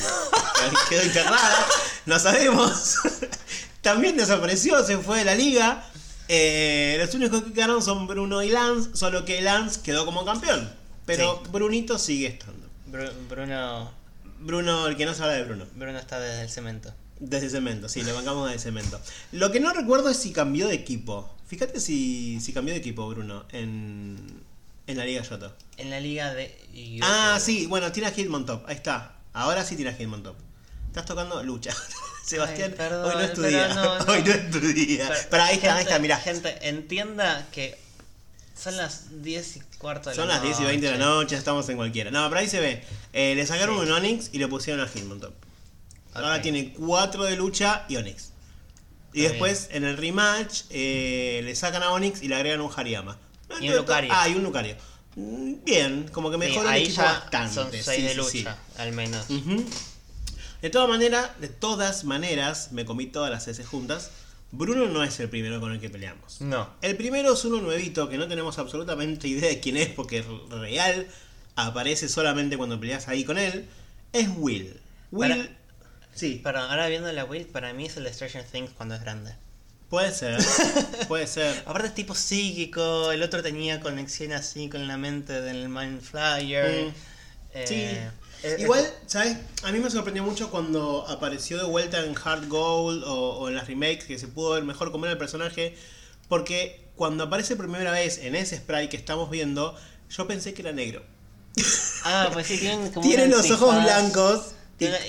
quedó internada, no sabemos. también desapareció, se fue de la liga. Eh, los únicos que quedaron son Bruno y Lance, solo que Lance quedó como campeón. Pero Brunito sigue estando.
Bru- Bruno,
Bruno, el que no se habla de Bruno.
Bruno está desde el cemento.
Desde cemento, sí, lo bancamos desde cemento. Lo que no recuerdo es si cambió de equipo. Fíjate si, si cambió de equipo, Bruno, en, en la Liga Yoto.
En la liga de.
Ah, sí, bueno, tiene a Hitmontop, ahí está. Ahora sí tiene a Hitmontop. Estás tocando lucha. Sebastián,
Ay, perdón,
hoy no es tu día.
no, no.
Hoy no es tu día.
Pero,
Pero ahí está, ahí está, mirá.
Gente, entienda que son las 10 y cuarto de
Son
la
las 10 y 20 de la
noche.
estamos en cualquiera. No, pero ahí se ve. Eh, le sacaron un Onix y le pusieron a Hitmontop. Ahora
Ok.
tiene 4 de lucha y Onix. Y
Está
después en el rematch eh, le sacan a Onix y le agregan un Hariyama.
Y un Lucario.
Ah, y un Lucario. Mm, Bien, como que
Sí,
mejoró el equipo bastante.
son 6
sí,
de
sí,
lucha,
sí.
al menos.
De todas maneras, de todas maneras, me comí todas las S juntas. Bruno no es el primero con el que peleamos.
No.
El primero es uno nuevito que no tenemos absolutamente idea de quién es porque real aparece solamente cuando peleas ahí con él. Es Will. Will.
Para-
Sí,
Perdón, ahora viendo la Will, para mí es el de Stranger Things cuando es grande.
Puede ser. puede ser.
Aparte es tipo psíquico, el otro tenía conexión así con la mente del Mind Flyer.
Mm.
Eh,
Sí.
eh,
Igual, ¿sabes? A mí me sorprendió mucho cuando apareció de vuelta en Hard Gold o, o en las remakes que se pudo ver mejor cómo era el personaje. Porque cuando aparece por primera vez en ese spray que estamos viendo, yo pensé que era negro.
Ah, pues sí, tienen como
Tiene
un
los ojos
antifaz.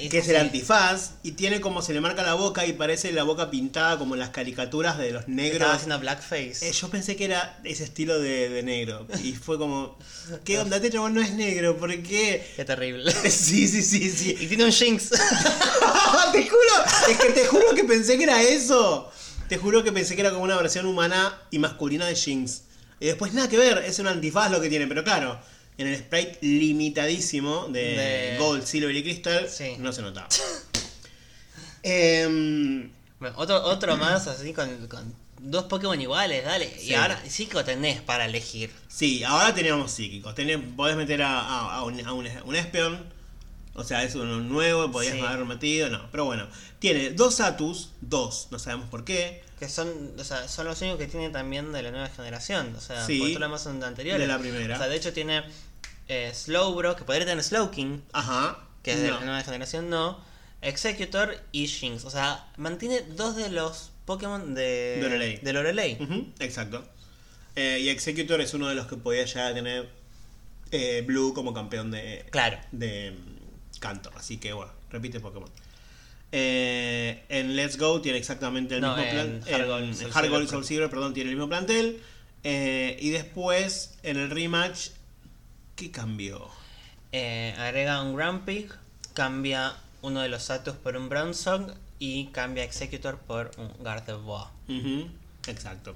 Y- que es el antifaz, y tiene como se le marca la boca y parece la boca pintada como en las caricaturas de los negros.
Estaba haciendo blackface.
Eh, yo pensé que era ese estilo de, de negro. Y fue como, ¿qué onda? Este chabón no es negro, ¿por qué?
Qué terrible.
Sí, sí, sí, sí.
y tiene un Jinx.
te juro, es que te juro que pensé que era eso. Te juro que pensé que era como una versión humana y masculina de Jinx. Y después nada que ver, es un antifaz lo que tiene, pero claro, en el sprite limitadísimo de,
De-
Gold, Silver y Crystal
Sí.
no se notaba. Em,
Bueno, otro, otro más así con, con dos Pokémon iguales, dale.
Sí.
Y ahora sí que lo tenés para elegir.
sí, ahora teníamos psíquicos. Tenés, podés meter a, a- a un, a un, un Espeon. O sea, es uno nuevo, podías
Sí.
haber metido, no. Pero bueno, tiene dos Atus, dos, no sabemos por qué.
Que son, o sea, son los únicos que tiene también de la nueva generación. O sea,
Sí.
porque todos los demás son de anteriores.
De la primera.
O sea, de hecho tiene eh, Slowbro, que podría tener Slowking,
Ajá.
que es de la nueva generación, no. Executor y Jinx. O sea, mantiene dos de los Pokémon de,
Lorelei.
de Lorelei.
Exacto. Eh, y Executor es uno de los que podía llegar a tener eh, Blue como campeón de,
Claro.
de mm, canto. Así que bueno, repite Pokémon. Eh, en Let's Go tiene exactamente el
No,
mismo
en
plan.
Hard Gold,
en Hard Gold y Soul Silver, perdón, tiene el mismo plantel. Eh, y después, en el rematch, ¿qué cambió?
Eh, agrega un Grumpig, cambia uno de los Atus por un Bronzong y cambia Executor por un Gardevoir.
Ujú, Exacto.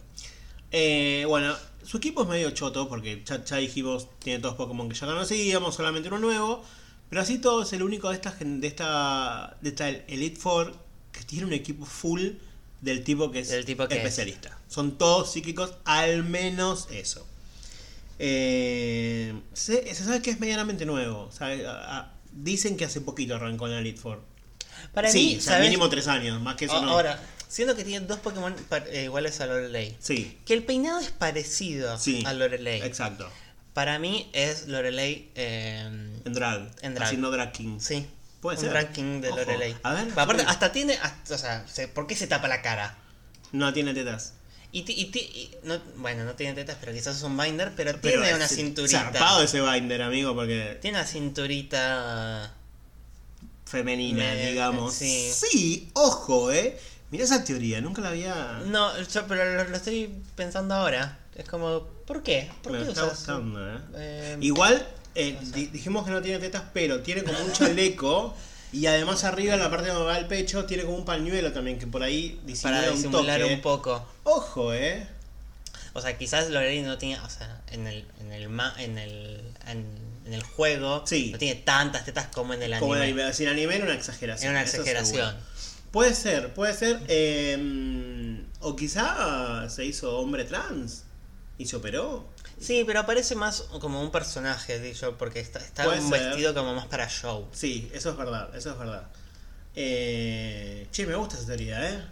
Eh, bueno, su equipo es medio choto porque ya, ya dijimos, tiene todos Pokémon que ya conocíamos, solamente uno nuevo. Pero así todo es el único de esta, de esta, de esta Elite Four que tiene un equipo full del tipo que es
Del tipo que es.
especialista. Son todos psíquicos, al menos eso. Eh, se, se sabe que es medianamente nuevo. a- a- dicen que hace poquito arrancó en la Elite Four.
Para
sí,
mí,
o mínimo tres años, más que eso no.
Ahora, siendo que tiene dos Pokémon eh, iguales a Lorelei,
Sí,
que el peinado es parecido
sí.
a Lorelei.
Exacto.
Para mí es Lorelei. eh,
En drag.
En drag.
Haciendo drag king.
sí.
Puede
un
ser.
ranking de
Ojo.
Lorelei.
A ver.
Pero aparte, hasta tiene. hasta- o sea, se- ¿por qué se tapa la cara?
No tiene tetas.
Y, ti- y ti- y no, bueno, no tiene tetas, pero quizás es un binder, pero,
Pero
tiene una cinturita.
Zarpado ese binder, amigo, porque
Tiene una cinturita.
femenina,
Me-
digamos.
sí.
Sí, ojo, eh. Mirá esa teoría, nunca la había.
No, yo, pero lo, lo estoy pensando ahora. Es como, ¿por qué? ¿Por
me
qué
está
usas?
gustando, eh.
eh,
Igual, eh, di- dijimos que no tiene tetas, pero tiene como un chaleco. y además arriba, en la parte donde va el pecho, tiene como un pañuelo también, que por ahí disimula
para
un
disimular
toque.
un poco.
Ojo, eh.
O sea, quizás Lorelei no tiene, o sea, en el, en el, en el, en, en el juego,
Sí.
no tiene tantas tetas como en el anime.
Como el anime, sin anime era una exageración.
Era una exageración.
Puede ser, puede ser. eh, o quizá se hizo hombre trans y se operó.
Sí, pero aparece más como un personaje, porque está, está un
ser.
vestido como más para show.
Sí, eso es verdad, eso es verdad. Eh, che, me gusta esa teoría, ¿eh?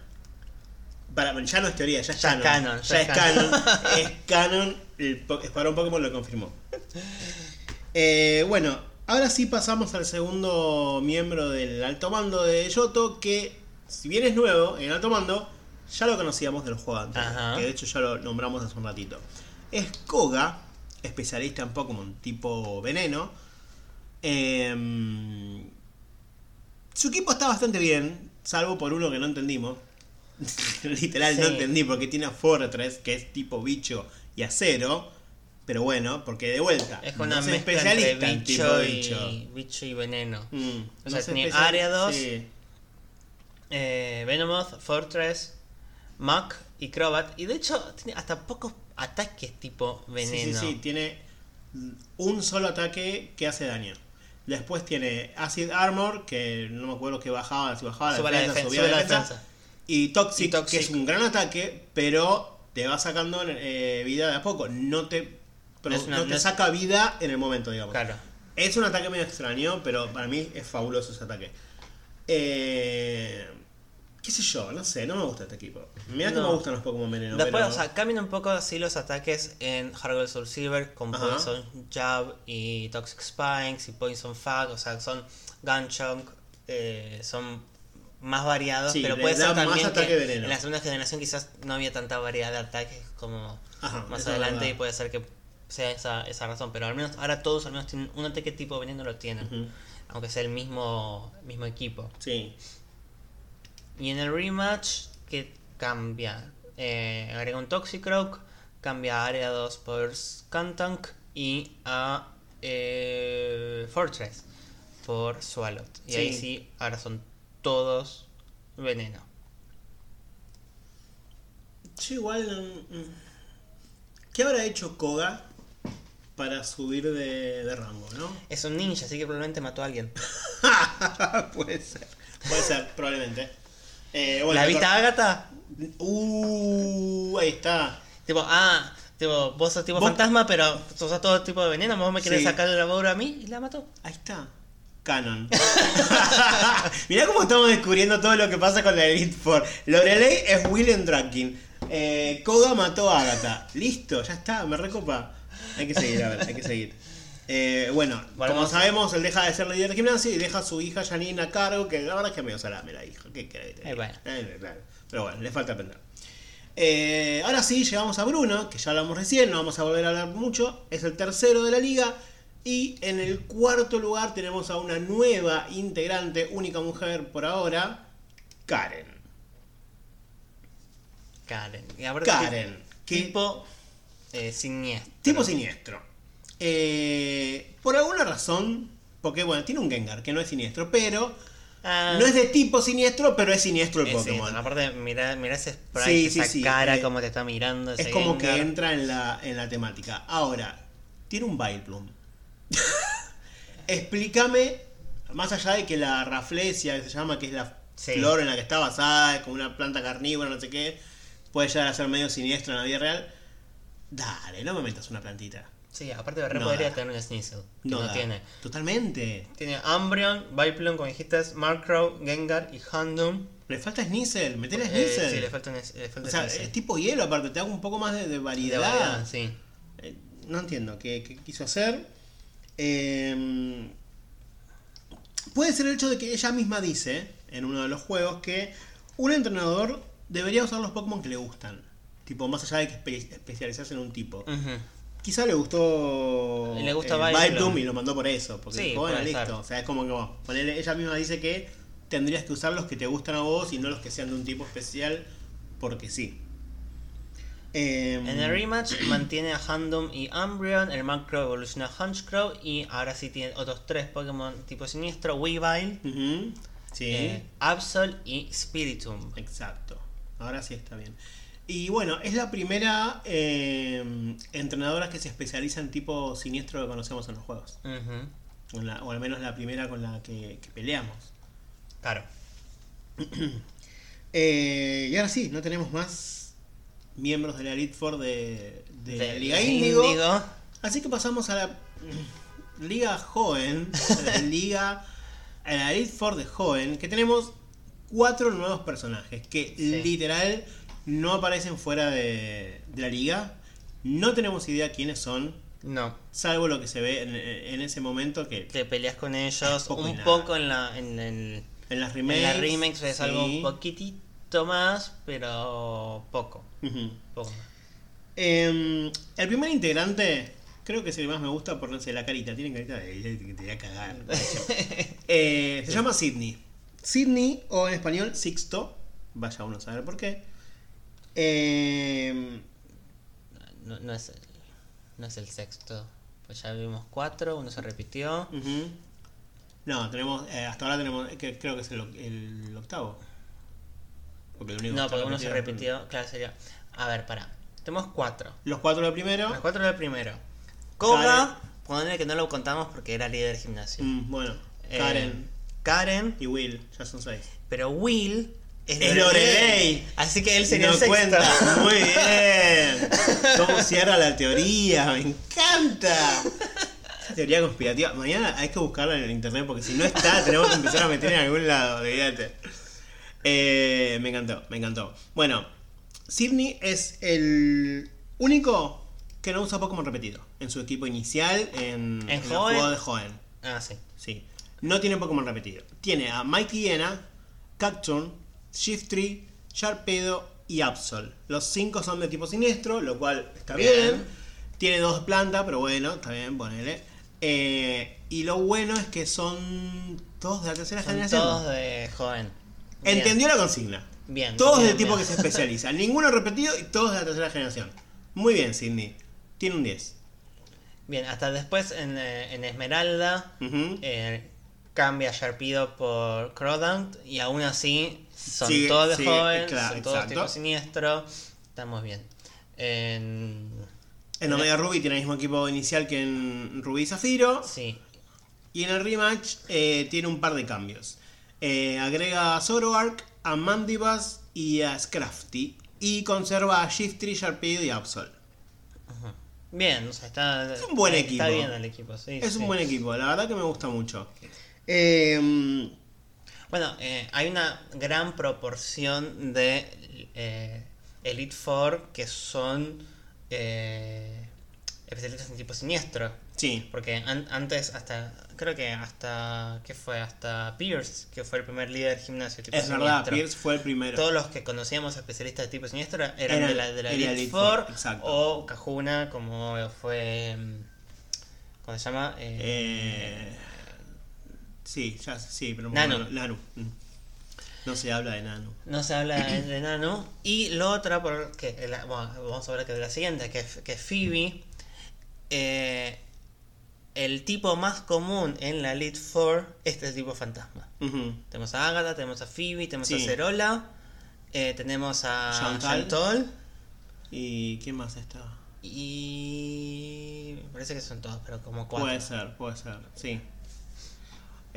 Para, ya no es teoría, ya es
Ya es
canon.
canon,
Ya,
ya
es
es
canon.
canon.
es canon. El po- Escuadrón Pokémon lo confirmó. Eh, bueno, ahora sí pasamos al segundo miembro del alto mando de Yoto, que si bien es nuevo en alto mando, ya lo conocíamos de los juegos anteriores,
Ajá.
que de hecho ya lo nombramos hace un ratito. Es Koga, especialista en Pokémon tipo veneno. Em, su equipo está bastante bien, salvo por uno que no entendimos. Literal, no entendí porque tiene a Fortress, que es tipo bicho y acero. Pero bueno, porque de vuelta,
Es una
no es
mezcla
especialista
entre
en tipo
bicho
bicho.
y, bicho y veneno.
Mm,
O
no
sea, tiene
especial-
Ariados.
sí.
Eh, Venomoth, Fortress, Mach y Crobat. Y de hecho, tiene hasta pocos ataques tipo
Sí,
veneno.
sí, sí, tiene un solo ataque que hace daño. Después tiene Acid Armor, que no me acuerdo que bajaba, si bajaba la
la
defensa,
defen-
subía la
la
defensa.
defensa.
Y Toxic,
Y Toxic.
que es un gran ataque, pero te va sacando eh, vida de a poco. No te, pero
No es una-
no
no
te
es-
saca vida en el momento, digamos.
Claro.
Es un ataque medio extraño, pero para mí es fabuloso ese ataque. Eh, ¿Qué sé yo? No sé, no me gusta este equipo. Mira que
No.
me gustan los Pokémon Veneno.
Después,
pero-
o sea, cambian un poco así los ataques en Hard Gold Soul Silver con
Ajá.
Poison Jab y Toxic Spikes y Poison Fag, o sea, son Gunchunk, eh, son más variados,
Sí,
pero puede ser también que
veneno.
en la segunda generación quizás no había tanta variedad de ataques como
Ajá,
más adelante y puede ser que sea esa, esa razón, pero al menos ahora todos al menos tienen un ataque tipo veneno lo tienen, aunque sea el mismo, mismo equipo.
Sí.
Y en el rematch, ¿qué cambia? Eh, agrega un Toxicroak, cambia a Área 2 por Skuntank y a eh, Fortress por Swalot. Y ahí
Sí.
ahora son todos veneno.
Yo igual. mm, mm. ¿Qué habrá hecho Koga para subir de, de rango, no?
Es un ninja, así que probablemente mató a alguien.
Puede ser. Puede ser, probablemente. Eh, bueno,
¿La viste a Agatha?
Uh, ahí está.
Tipo, ah, tipo, vos sos tipo
Vos-
fantasma, pero sos todo tipo de veneno, vos me querés
Sí.
sacar la bola a mí y la mató.
Ahí está. Canon. Mirá cómo estamos descubriendo todo lo que pasa con la Elite Four. Lorelei es William Drakin. Eh, Koga mató a Agatha. Listo, ya está, me recopa. Hay que seguir, a ver, hay que seguir. Eh, bueno, como sabemos, él deja de ser líder de gimnasio y deja a su hija Janine a cargo, que la verdad es que es medio salame la hija. ¿Qué te
Eh, bueno.
Eh, claro. Pero bueno, le falta aprender. Eh, ahora sí, llegamos a Bruno, que ya hablamos recién, no vamos a volver a hablar mucho. Es el tercero de la liga. Y en el cuarto lugar tenemos a una nueva integrante, única mujer por ahora, Karen.
Karen. Y
Karen. que-
Tipo eh, siniestro.
tipo siniestro. Eh, por alguna razón, porque bueno, tiene un Gengar que no es siniestro, pero
Ah,
no es de tipo siniestro, pero es siniestro el
es
Pokémon.
Aparte, mira, mira ese sprite,
Sí,
esa
sí,
cara
eh,
como te está mirando.
Es como que entra en la, en la temática. Ahora, tiene un Vileplume. Explícame, más allá de que la raflesia, que se llama, que es la flor en la que está basada, es como una planta carnívora, no sé qué, puede llegar a ser medio siniestro en la vida real. Dale, no me metas una plantita.
Sí, aparte de re
No
podría
da.
tener un Sneasel. que
No,
tiene.
Totalmente.
Tiene Umbreon, Viplum, como dijiste, Markrow, Gengar y Houndoom.
Le falta Sneasel, metele a
Eh,
Sneasel.
sí, le falta un es- le falta
o sea,
Sneasel.
es tipo hielo aparte, te hago un poco más de, de
De
variedad.
variedad, sí.
Eh, no entiendo qué, qué quiso hacer. Eh, puede ser el hecho de que ella misma dice en uno de los juegos que un entrenador debería usar los Pokémon que le gustan. Tipo, más allá de que espe- especializarse en un tipo.
Ujú.
Quizá le gustó
Le gusta
eh,
Vileplume.
Vileplume y lo mandó por eso. Porque
Sí,
dijo, listo. O sea, es como que bueno, ponele- ella misma dice que tendrías que usar los que te gustan a vos y no los que sean de un tipo especial porque sí. Eh,
En el rematch mantiene a Houndoom y Umbreon, el Markrow evoluciona a Hunchcrow y ahora sí tiene otros tres Pokémon tipo siniestro, Weavile,
sí.
eh, Absol y Spiritomb.
Exacto. Ahora sí está bien. Y bueno, es la primera eh, entrenadora que se especializa en tipo siniestro que conocemos en los juegos. O, en la- o al menos la primera con la que, que peleamos.
Claro.
Eh, y ahora sí, no tenemos más miembros de la Elite Four de, de la Liga Índigo. Así que pasamos a la Liga Joven, a la Liga, a la Elite Four de Joven, que tenemos cuatro nuevos personajes que
Sí.
literal no aparecen fuera de, de la liga. No tenemos idea quiénes son,
No,
salvo lo que se ve en, en ese momento que
te peleas con ellos
Poco
un poco en la en, el,
en las
en
remakes.
la remix es algo un poquitito más, pero poco. Poco más.
Em, el primer integrante, creo que es el que más me gusta por no sé, la carita. Tiene carita de que te voy a cagar. Eh, se llama Sidney. Sidney, o en español Sixto. Vaya uno a saber por qué. Em,
No, no es el, no es el sexto. Pues ya vimos cuatro, uno se repitió.
No, tenemos. eh, hasta ahora tenemos. que creo que es el, el octavo. Porque el único
No, porque uno se repitió. Claro, sería. A ver, pará. Tenemos cuatro.
Los cuatro del primero.
Los cuatro del primero. Koga, ponele que no lo contamos porque era líder de gimnasio.
Mm, bueno,
Eh,
Karen
Karen,
y Will, ya son seis.
pero Will es Lorelei. Así que él sería
No
el sexto.
cuenta. Muy bien. ¿Cómo cierra la teoría? Me encanta. Esa teoría conspirativa. Mañana hay que buscarla en el internet porque si no está, tenemos que empezar a meter en algún lado. Olvídate. Eh, me encantó, me encantó. Bueno, Sidney es el único que no usa Pokémon repetido en su equipo inicial en,
¿En
en el juego de Joven.
Ah, sí.
Sí. No tiene Pokémon repetido. Tiene a Mighty Hiena, Cacturn, Shiftry, Sharpedo y Absol. Los cinco son de tipo siniestro, lo cual está bien.
Bien.
Tiene dos plantas, pero bueno, está bien, ponele. Eh, y lo bueno es que son todos de la tercera
Son
generación.
todos de joven. Bien.
Entendió la consigna.
Bien.
Todos
bien,
del tipo que se especializa. Ninguno repetido y todos de la tercera generación. Muy bien, Sidney. Tiene un 10.
Bien, hasta después en, eh, en Esmeralda eh, cambia Sharpido por Crodant y aún así son todos joven,
claro,
son todos tipo siniestro. Estamos bien. En,
En Omega Ruby tiene el mismo equipo inicial que en Rubí y Zafiro.
sí,
Y en el rematch eh, tiene un par de cambios. Eh, agrega a Zoroark, a Mandibas y a Scrafty. Y conserva a Shiftry, Sharpedo y Absol.
bien, o sea, está,
Es un buen
está
equipo.
bien el equipo, sí.
Es
sí.
un buen equipo, la verdad que me gusta mucho. Eh,
Bueno, eh, hay una gran proporción de eh, Elite Four que son eh, especialistas en tipo siniestro.
sí,
Porque an- antes, hasta, creo que hasta, ¿qué fue? Hasta Pierce, que fue el primer líder del gimnasio tipo
es verdad,
siniestro.
Pierce fue el primero.
Todos los que conocíamos especialistas de tipo siniestro eran de la, de la Elite,
Elite
Four,
Four, exacto.
o Kahuna, como fue. mm, ¿Cómo se llama? Eh,
Eh, sí, ya sí, pero
Nano.
bueno, Nano. Mm. No se habla de Nano.
No se habla de, Nano. Y lo otra, porque la- bueno, vamos a hablar que de la siguiente, que, es- que Phoebe. eh, el tipo más común en la Elite Four es el tipo fantasma.
Ujú.
Tenemos a Agatha, tenemos a Phoebe, tenemos
Sí.
a Cerola, eh, tenemos a
Chantal.
Chantal.
¿Y quién más está?
Y. Me parece que son todos, pero como cuatro.
Puede ser, puede ser, sí.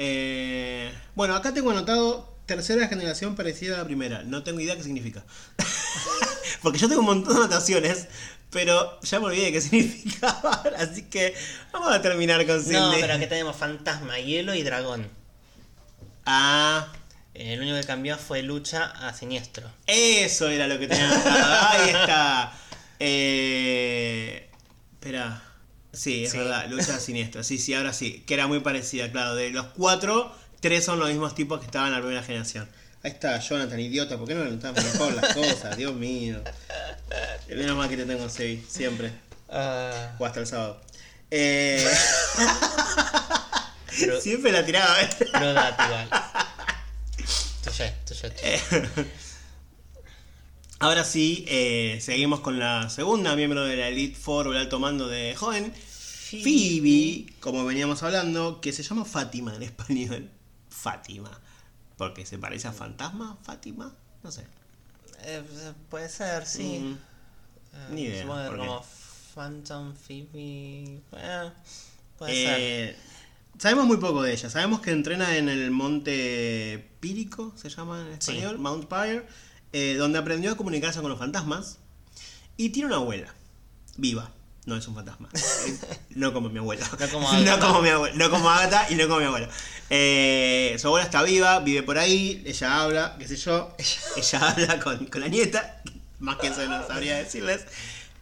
Eh, bueno, acá tengo anotado tercera generación parecida a la primera. No tengo idea qué significa. Porque yo tengo un montón de anotaciones, pero ya me olvidé de qué significaba. Así que vamos a terminar con Cindy.
No, pero aquí tenemos fantasma, hielo y dragón.
Ah,
El único que cambió fue lucha a siniestro.
eso era lo que tenía anotado. Ahí está. Eh, espera. Sí, es
Sí.
verdad, lucha siniestra. Sí, sí, ahora sí. Que era muy parecida, claro. De los cuatro, tres son los mismos tipos que estaban en la primera generación. Ahí está, Jonathan, idiota. ¿Por qué no le notas mejor las cosas? Dios mío. Menos mal que te tengo sí, siempre.
Ah,
O hasta el sábado. Eh,
Pero-
siempre la tiraba. ¿eh?
Crudat igual. Tuyo, tuyo, tuyo.
Ahora sí, eh, seguimos con la segunda miembro de la Elite Four o el alto mando de Joven. Phoebe, como veníamos hablando, que se llama Fátima en español. Fátima. Porque se parece a fantasma, Fátima. No sé.
Eh, puede ser, sí.
Mm,
Eh, como Phantom Phoebe. Eh, puede ser.
sabemos muy poco de ella. Sabemos que entrena en el monte Pírico, se llama en
Sí.
español, Mount Pyre, eh, donde aprendió a comunicarse con los fantasmas. Y tiene una abuela, viva. No es un fantasma. No como mi abuela.
No como
no
Agatha.
como mi abuela. No como Agatha y no como mi abuela. Eh, su abuela está viva, vive por ahí, ella habla, qué sé yo. Ella habla con, con la nieta. Más que eso no sabría decirles.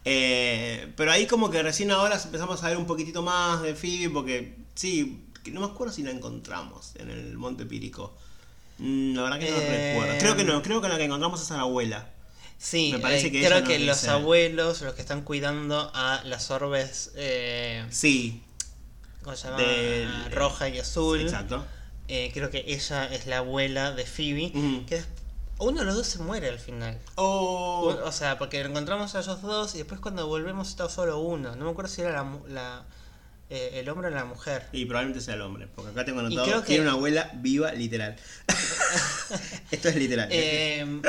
Eh, pero ahí como que recién ahora empezamos a ver un poquitito más de Phoebe porque sí, no me acuerdo si la encontramos en el Monte Pírico. Mm, La verdad que no
Eh,
recuerdo. Creo que no, creo que la que encontramos es a la abuela.
Sí,
me parece
eh,
que
creo
no
que los
dice.
abuelos, los que están cuidando a las orbes, eh,
Sí,
¿cómo se llama?
Del-
Roja y azul.
exacto.
Eh, creo que ella es la abuela de Phoebe. Que uno de los dos se muere al final.
Oh,
O sea, porque lo encontramos a ellos dos y después cuando volvemos está solo uno. No me acuerdo si era la, la, eh, el hombre o la mujer.
y probablemente sea el hombre, porque acá tengo
Y
anotado
creo que-
tiene una abuela viva literal. Esto es literal.
Eh,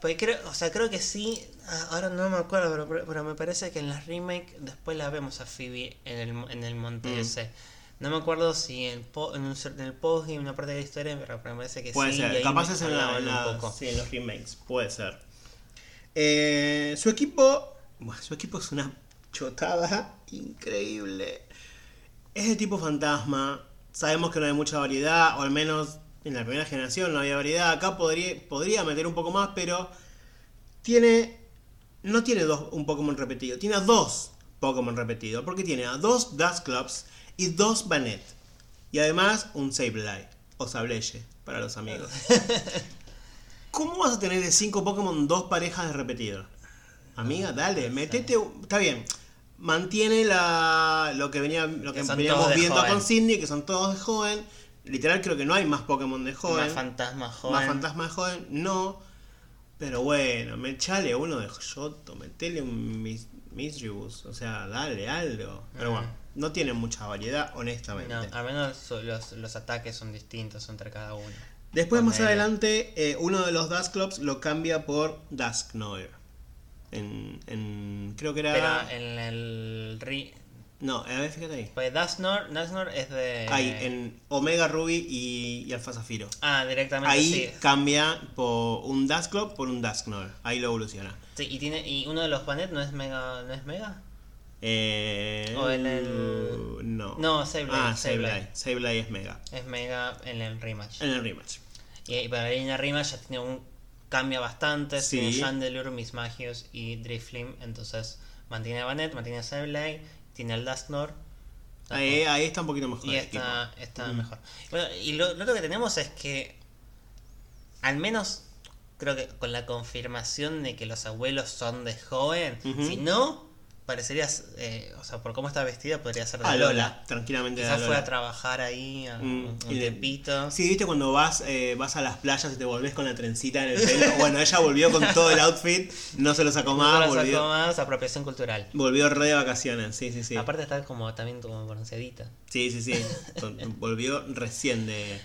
pues creo, o sea, creo que sí. ah, Ahora no me acuerdo, pero, pero me parece que en las remake después la vemos a Phoebe en el, en el monte
Mm.
ese. No me acuerdo si en, po- en, el postgame, una parte de la historia, pero me parece que
Puede
sí. y
ser, capaz es en, la- la-
poco.
sí, en los remakes, puede ser. Eh, su equipo, bueno, su equipo es una chotada increíble. Es de tipo fantasma, sabemos que no hay mucha variedad, o al menos en la primera generación no había variedad. Acá podría, podría meter un poco más, pero tiene, no tiene dos, un Pokémon repetido, tiene a dos Pokémon repetidos, porque tiene a dos Dusclops y dos Banette. Y además un Sableye, o Sableye, para los amigos. ¿Cómo vas a tener de 5 Pokémon dos parejas de repetidos? Amiga, dale, metete. un- Está bien. Mantiene la, lo que, venía, lo que, veníamos viendo
joven.
con Cindy, que son todos de joven. Literal, creo que no hay más Pokémon de joven.
Más fantasma joven.
Más fantasma de joven, no. Pero bueno, me echale uno de Yoto, metele un mis, Misdreavus. O sea, dale algo. Pero bueno, no tiene mucha variedad, honestamente.
No, al menos los, los ataques son distintos entre cada uno.
Después, más adelante, eh, uno de los Dusclops lo cambia por Dusknoir. En, en, creo que era.
Pero en el. Ri...
No, a ver, fíjate ahí.
Pues Dusknor, Dusknor es de.
Ahí, en Omega Ruby y, y Alpha Zafiro.
Ah, directamente
Ahí
sí.
cambia por un Dusclop por un Dusknoir. Ahí lo evoluciona.
Sí, y, tiene, y uno de los Banet no es Mega. ¿No es Mega?
Eh,
O en el-
No.
No, Sableye,
Ah,
Sableye.
Sableye. Es Mega.
Es Mega en el rematch.
En el rematch.
Y, y para ahí en el rematch ya tiene un. Cambia bastante.
Sí.
Tiene Chandelure, Mismagius y Driflim. Entonces mantiene a Banet, mantiene a Sableye, tiene al Dusknor.
Ahí, ahí está un poquito mejor.
Y está, está
Mm.
mejor. Bueno, y lo, lo otro que tenemos es que, al menos creo que con la confirmación de que los abuelos son de joven, si no, parecería, eh, o sea, por cómo está vestida, podría ser de
Ah,
Lola.
Lola. Tranquilamente de
Quizás fue
Lola.
a trabajar ahí a-
Mm,
un
y de-
tiempito.
Sí, viste cuando vas, eh, vas a las playas y te volvés con la trencita en el pelo. Bueno, ella volvió con todo el outfit, no se lo sacó
No
más,
la sacó
volvió,
más, apropiación cultural.
volvió re de vacaciones. Sí, sí, sí.
Aparte está como también como bronceadita.
Sí, sí, sí. Volvió recién de,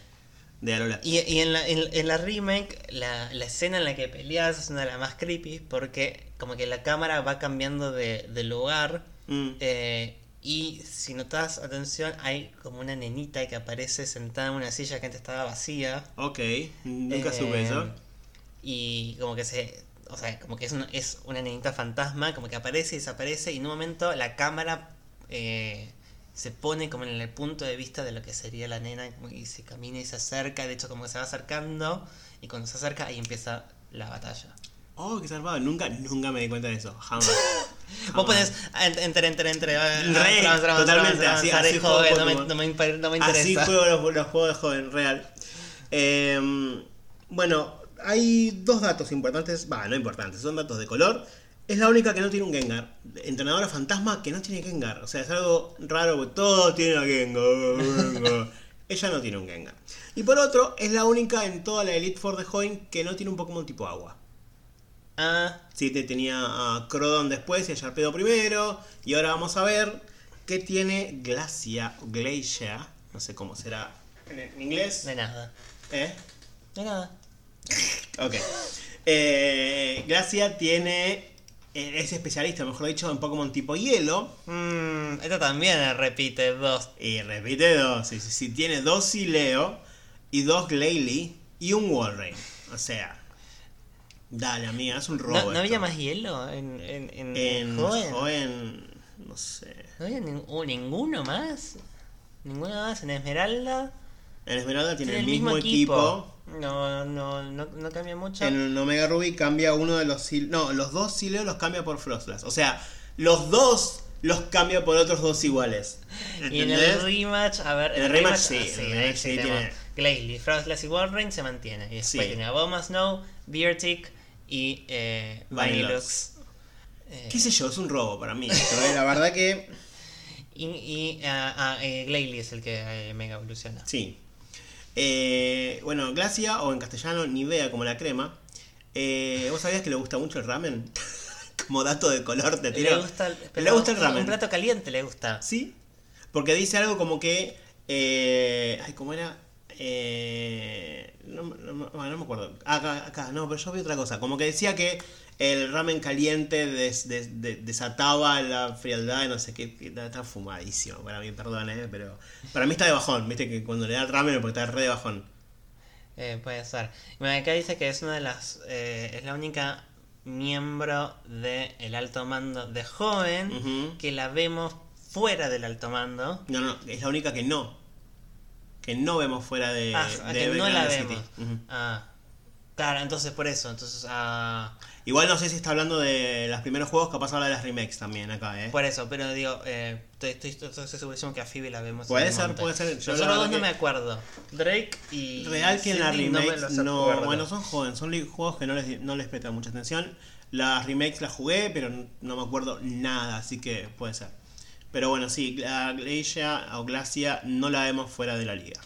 de Alola.
Y, y en, la, en, en la remake, la, la escena en la que peleas es una de las más creepy porque como que la cámara va cambiando de, de lugar
Mm.
eh, y si notas atención hay como una nenita que aparece sentada en una silla que antes estaba vacía.
Ok, nunca
Eh,
supe eso.
Y como que se... O sea, como que es una, es una nenita fantasma, como que aparece y desaparece y en un momento la cámara eh, se pone como en el punto de vista de lo que sería la nena y se camina y se acerca, de hecho como que se va acercando y cuando se acerca ahí empieza la batalla.
Oh, qué salvado. Nunca, nunca me di cuenta de eso. Jamás.
Vos pones enter, enter, enter, enter,
Re, totalmente, así- así
joven, no me, no me
Así
interesa.
juego los, los juegos de joven, real. Eh, bueno, hay dos datos importantes. Va, no importantes, son datos de color. Es la única que no tiene un Gengar. Entrenadora fantasma que no tiene Gengar. O sea, es algo raro porque todos tienen a Gengar. Gengar. Ella no tiene un Gengar. Y por otro, es la única en toda la Elite Four de Join que no tiene un Pokémon tipo agua.
Ah,
Sí, te tenía a Crodon después y a Sharpedo primero. Y ahora vamos a ver qué tiene Glacia, o Glacia, no sé cómo será en, en inglés.
de nada.
¿Eh?
De nada.
Ok. Eh, Glacia tiene. Eh, Es especialista, mejor dicho, en Pokémon tipo hielo.
Mmm, esta también repite dos.
Y repite dos. Sí, sí, tiene dos Sileo y dos Glalie y un Walrein. O sea. Dale, amiga, es un robo.
¿No, había más hielo en, en, en,
En
joven?
joven. No sé.
¿No había nin- uh, ninguno más? ¿Ninguno más? ¿En Esmeralda?
En Esmeralda tiene el mismo, equipo.
No, no, no, no cambia mucho.
En Omega Ruby cambia uno de los No, los dos Sileo los cambia por Frostlass. O sea, los dos los cambia por otros dos iguales.
Y en el rematch, a ver,
En el rematch, sí,
ah,
en el rematch sí tiene-
Glalie, Frostlass y Walrein se mantiene. Y después
Sí.
tiene a Snow, Beartick y eh. Eh,
¿Qué sé yo? Es un robo para mí. esto, ¿eh? La verdad que.
y y ah, ah, eh, Glalie es el que eh, mega evoluciona.
Sí. Eh, bueno, Glacia, o en castellano, Nivea como la crema. Eh, ¿Vos sabías que le gusta mucho el ramen? como dato de color te tiro.
Le gusta, el-
le gusta el ramen.
Un plato caliente le gusta.
¿Sí? Porque dice algo como que. Eh, ay, ¿cómo era? Eh, no, no me acuerdo. Acá, acá, no, pero yo vi otra cosa. Como que decía que el ramen caliente des- des- de- desataba la frialdad de no sé qué. Está, fumadísimo, para mí, perdón, eh, pero para mí está de bajón, viste que cuando le da el ramen porque está re de bajón.
Eh, puede ser. Bueno, acá dice que es una de las. eh, es la única miembro del alto mando de joven que la vemos fuera del alto mando.
No, no, es la única que no. Que no vemos fuera de,
ah,
de
que no la vemos. Ah, claro, entonces por eso. Entonces, ah,
Igual no sé si está hablando de los primeros juegos, capaz habla de las remakes también acá, ¿eh?
por eso, pero digo, eh, estoy, estoy, estoy, estoy segurísimo que a Phoebe la vemos.
Puede ser, puede ser. Yo
Los
la
otros dos no me acuerdo. Drake y.
Real que en las
Sidney no
no, bueno, son jóvenes, son juegos que no les, no les prestan mucha atención. Las remakes las jugué, pero no me acuerdo nada, así que puede ser. Pero bueno, sí, la Glacia o Glacia no la vemos fuera de la liga.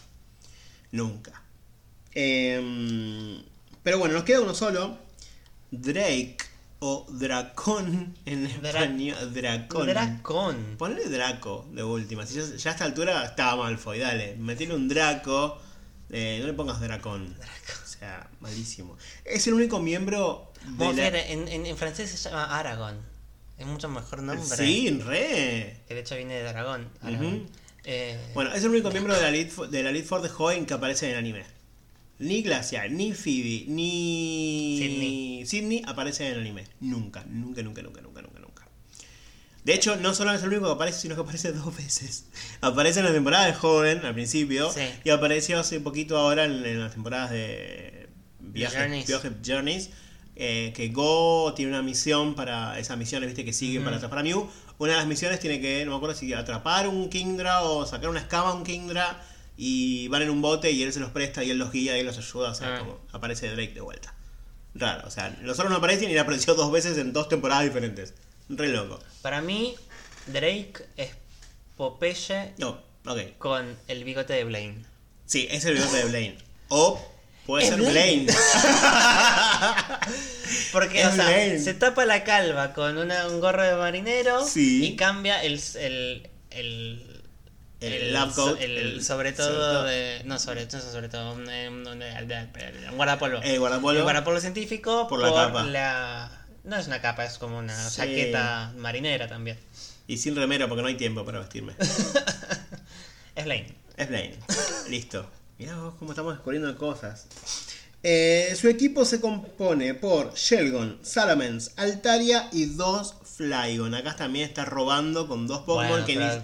Nunca. Em, pero bueno, nos queda uno solo. Drake o Dracón en
Dra-
español. Dracón.
Dracón.
Ponle Draco de última. Si ya, ya a esta altura estaba Malfoy, dale. Metele un Draco. eh, no le pongas Dracón. O sea, malísimo. Es el único miembro de la-
en, en, en francés se llama Aragón. Es mucho mejor nombre.
Sí, re.
Que de hecho viene de Aragón. Eh,
Bueno, es el único miembro de la Fo- de la Elite Four de joven que aparece en el anime. Ni Glacia, ni Phoebe, ni
Sydney.
Sydney aparecen en el anime. Nunca, nunca, nunca, nunca, nunca, nunca, nunca. De hecho, no solo es el único que aparece, sino que aparece dos veces. Aparece en la temporada de joven, al principio,
Sí.
y apareció hace poquito ahora en, en las temporadas de Viajes
Journeys.
Viaje Journeys. eh, que Go tiene una misión para esas misiones, viste, que siguen
Ujú.
para atrapar a Mew. Una de las misiones tiene que, no me acuerdo si atrapar un Kingdra o sacar una escama a un Kingdra y van en un bote y él se los presta y él los guía y él los ayuda, o sea,
Ah.
como aparece Drake de vuelta. Raro, o sea, los otros no aparecen y él apareció dos veces en dos temporadas diferentes. Re loco.
Para mí, Drake es Popeye
No, ok.
con el bigote de Blaine.
Sí, es el bigote de Blaine. O puede ser
Blaine.
Blaine.
Porque,
Es
o sea,
Blaine.
se tapa la calva con una- un gorro de marinero
Sí.
y cambia el. el, el
El
el-
el-
sobre todo
sobre todo.
de. No, sobre, no sobre todo. Un, un- un- un guardapolvo.
El guardapolvo.
El guardapolvo científico
Por la capa.
la- no es una capa, es como una
Sí.
chaqueta marinera también.
Y sin remero porque no hay tiempo para vestirme.
Es Blaine.
Es Blaine. Listo. Mirá vos cómo estamos descubriendo cosas. Eh, su equipo se compone por Shelgon, Salamence, Altaria y dos Flygon. Acá también está robando con dos Pokémon
Bueno,
que
pero-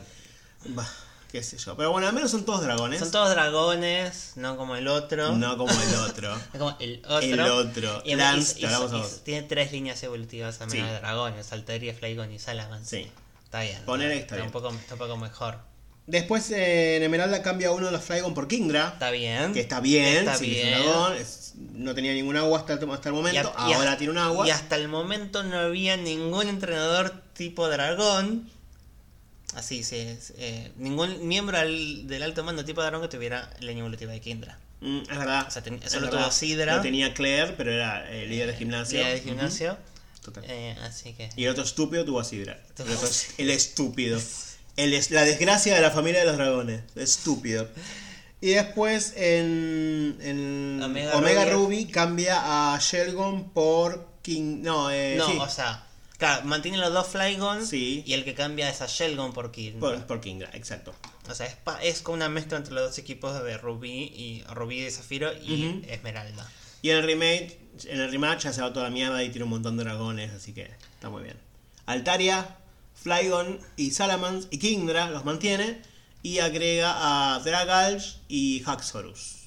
ni. Bah, qué sé yo. Pero bueno, al menos son todos dragones.
Son todos dragones, no como el otro.
No como el otro.
Es como el otro.
El otro.
Y,
Lance, a
y
vos.
tiene tres líneas evolutivas también
Sí.
de dragones, Altaria, Flygon y Salamence.
Sí.
Está bien.
Ponele que está
Un poco, está un poco mejor.
Después eh, en Emeralda cambia uno de los Flygon por Kingdra.
Está bien.
Que está bien,
Está
sí, es un dragón, es- no tenía ningún agua hasta el, hasta el momento,
a- a-
ahora tiene un agua.
Y hasta el momento no había ningún entrenador tipo dragón. Así, sí. es, eh, ningún miembro al- del alto mando tipo dragón que tuviera línea evolutiva de Kindra.
Mm, es verdad.
O sea, ten- solo
verdad.
tuvo Sidra.
Lo tenía Claire, pero era el líder de gimnasio.
Líder de gimnasio.
Ujú, total.
Eh, así que.
Y el otro estúpido tuvo a Sidra. El, otro el estúpido. El es, la desgracia de la familia de los dragones. Estúpido. Y después en, en
Omega
Omega,
Ruby.
Ruby. cambia a Shelgon por King. No, eh,
No,
sí,
o sea, claro, mantiene los dos Flygon
Sí.
y el que cambia es a Shelgon por Kid.
por, por Kingdra, exacto.
O sea, es, pa- es como una mezcla entre los dos equipos de Rubí y Rubí de Zafiro y. Esmeralda.
Y en el remake, en el rematch ya se va toda la mierda y tiene un montón de dragones, así que está muy bien. Altaria, Flygon y Salamence y Kingdra los mantiene y agrega a Dragalge y Haxorus.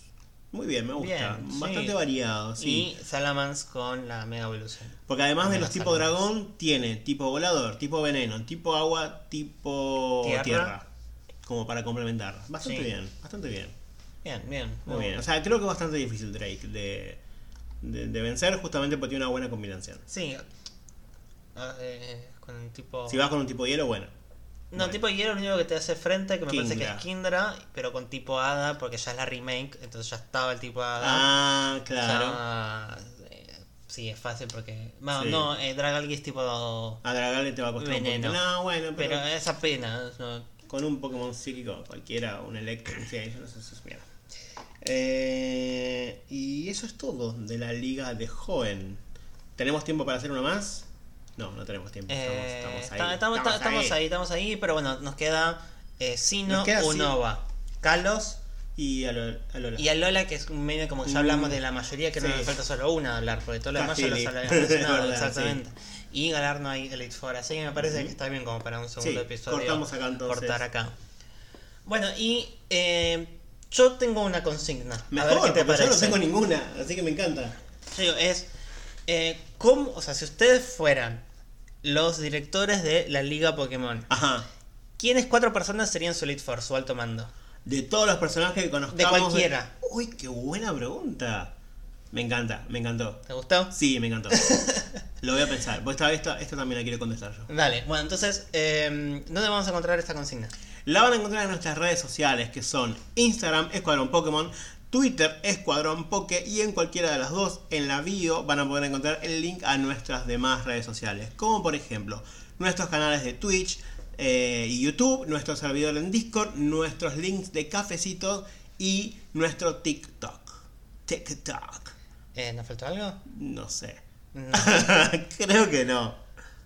Muy bien, me gusta.
Bien,
Bastante
sí.
variado, sí.
Y Salamance con la Mega Evolución.
Porque además de los tipo dragón, tiene tipo volador, tipo veneno, tipo agua, tipo
Tierra.
tierra. Como para complementar. Bastante
Sí.
bien, bastante bien.
Bien, bien.
Muy bien. O sea, creo que es bastante difícil Drake de, de, de vencer justamente porque tiene una buena combinación.
Sí. Ah, eh, con un tipo.
Si vas con un tipo hielo, bueno.
No,
Bueno.
tipo hielo, lo único que te hace frente, que me parece que es Kindra, pero con tipo Hada, porque ya es la remake, entonces ya estaba el tipo Hada.
Ah, claro.
Ya, eh, sí, es fácil porque. No,
Sí.
no eh, Dragalgi es tipo.
A Dragale te va a costar
Veneno.
un. No, bueno, pero,
Pero es apenas. ¿no?
con un Pokémon psíquico cualquiera, un Electro, sí, yo no sé si es mierda. Eh, y eso es todo de la liga de Joven. ¿Tenemos tiempo para hacer una más? No, no tenemos tiempo. Estamos,
Eh,
estamos ahí.
estamos, estamos- estamos ahí, estamos ahí, pero bueno, nos queda eh, Sino,
Nos queda
Unova, Carlos
Y a, lo- a Lola.
y a Lola, que es un medio como que ya hablamos de la mayoría, que no
sí.
nos falta solo una hablar, porque todo lo demás ya los
verdad,
exactamente. Y Galarno ahí Elite Four, así que me parece que está bien como para un segundo
Sí,
episodio.
cortamos acá entonces.
Cortar acá. Bueno, y eh, yo tengo una consigna.
Mejor,
a ver qué te parece.
yo no tengo ninguna, así que me encanta.
Yo digo, es eh, cómo, o sea, si ustedes fueran los directores de la Liga Pokémon,
Ajá.
¿quiénes cuatro personas serían su Elite Four, su alto mando?
De todos los personajes que conozcamos.
De cualquiera.
Uy, qué buena pregunta. Me encanta, me encantó.
¿Te gustó?
Sí, me encantó. Lo voy a pensar. Pues esta, esta, esta también la quiero contestar yo.
Dale, bueno, entonces, eh, ¿dónde vamos a encontrar esta consigna?
La van a encontrar en nuestras redes sociales que son Instagram, Escuadrón Pokémon, Twitter, Escuadrón Poke y en cualquiera de las dos en la bio van a poder encontrar el link a nuestras demás redes sociales. Como por ejemplo nuestros canales de Twitch eh, y YouTube, nuestro servidor en Discord, nuestros links de cafecitos y nuestro TikTok. TikTok.
Eh, ¿Nos faltó algo?
No sé.
No.
Creo que no.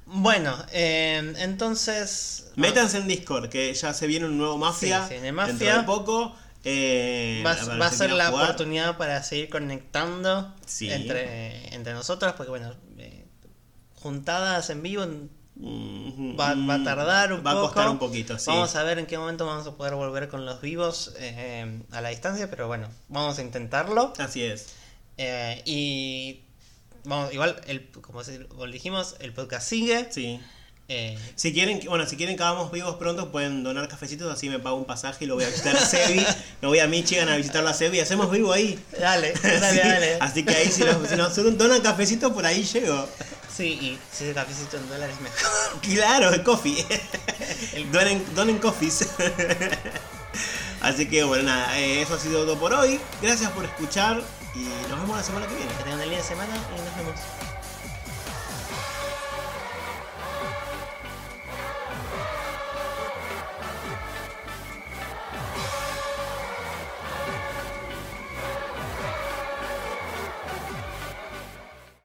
Bueno, eh, entonces...
Métanse en Discord, que ya se viene un nuevo Mafia.
Sí, se viene Mafia.
Dentro de poco. Eh,
Va, va a ser la
jugar.
oportunidad para seguir conectando
Sí.
entre, entre nosotros, porque bueno, eh, juntadas en vivo
Mm,
va, va a tardar un
Va
poco.
a costar un poquito, sí.
Vamos a ver en qué momento vamos a poder volver con los vivos eh, a la distancia, pero bueno, vamos a intentarlo.
Así es.
Y vamos, igual, el, como dijimos, el podcast sigue.
Sí.
Eh,
Si quieren, bueno, si quieren que hagamos vivos pronto, pueden donar cafecitos, así me pago un pasaje y lo voy a visitar a Sebi. me voy a Michigan a visitarlo a Sebi y hacemos vivo ahí.
dale, dale,
Sí,
dale.
Así que ahí si nos, si nos donan cafecitos, por ahí llego.
Sí, y si el cafecito en dólares mejor.
Claro, el coffee. donen, donen coffees. Así que bueno, nada, eh, eso ha sido todo por hoy. Gracias por escuchar y nos vemos la semana que viene.
Que tengan un día de semana y nos vemos.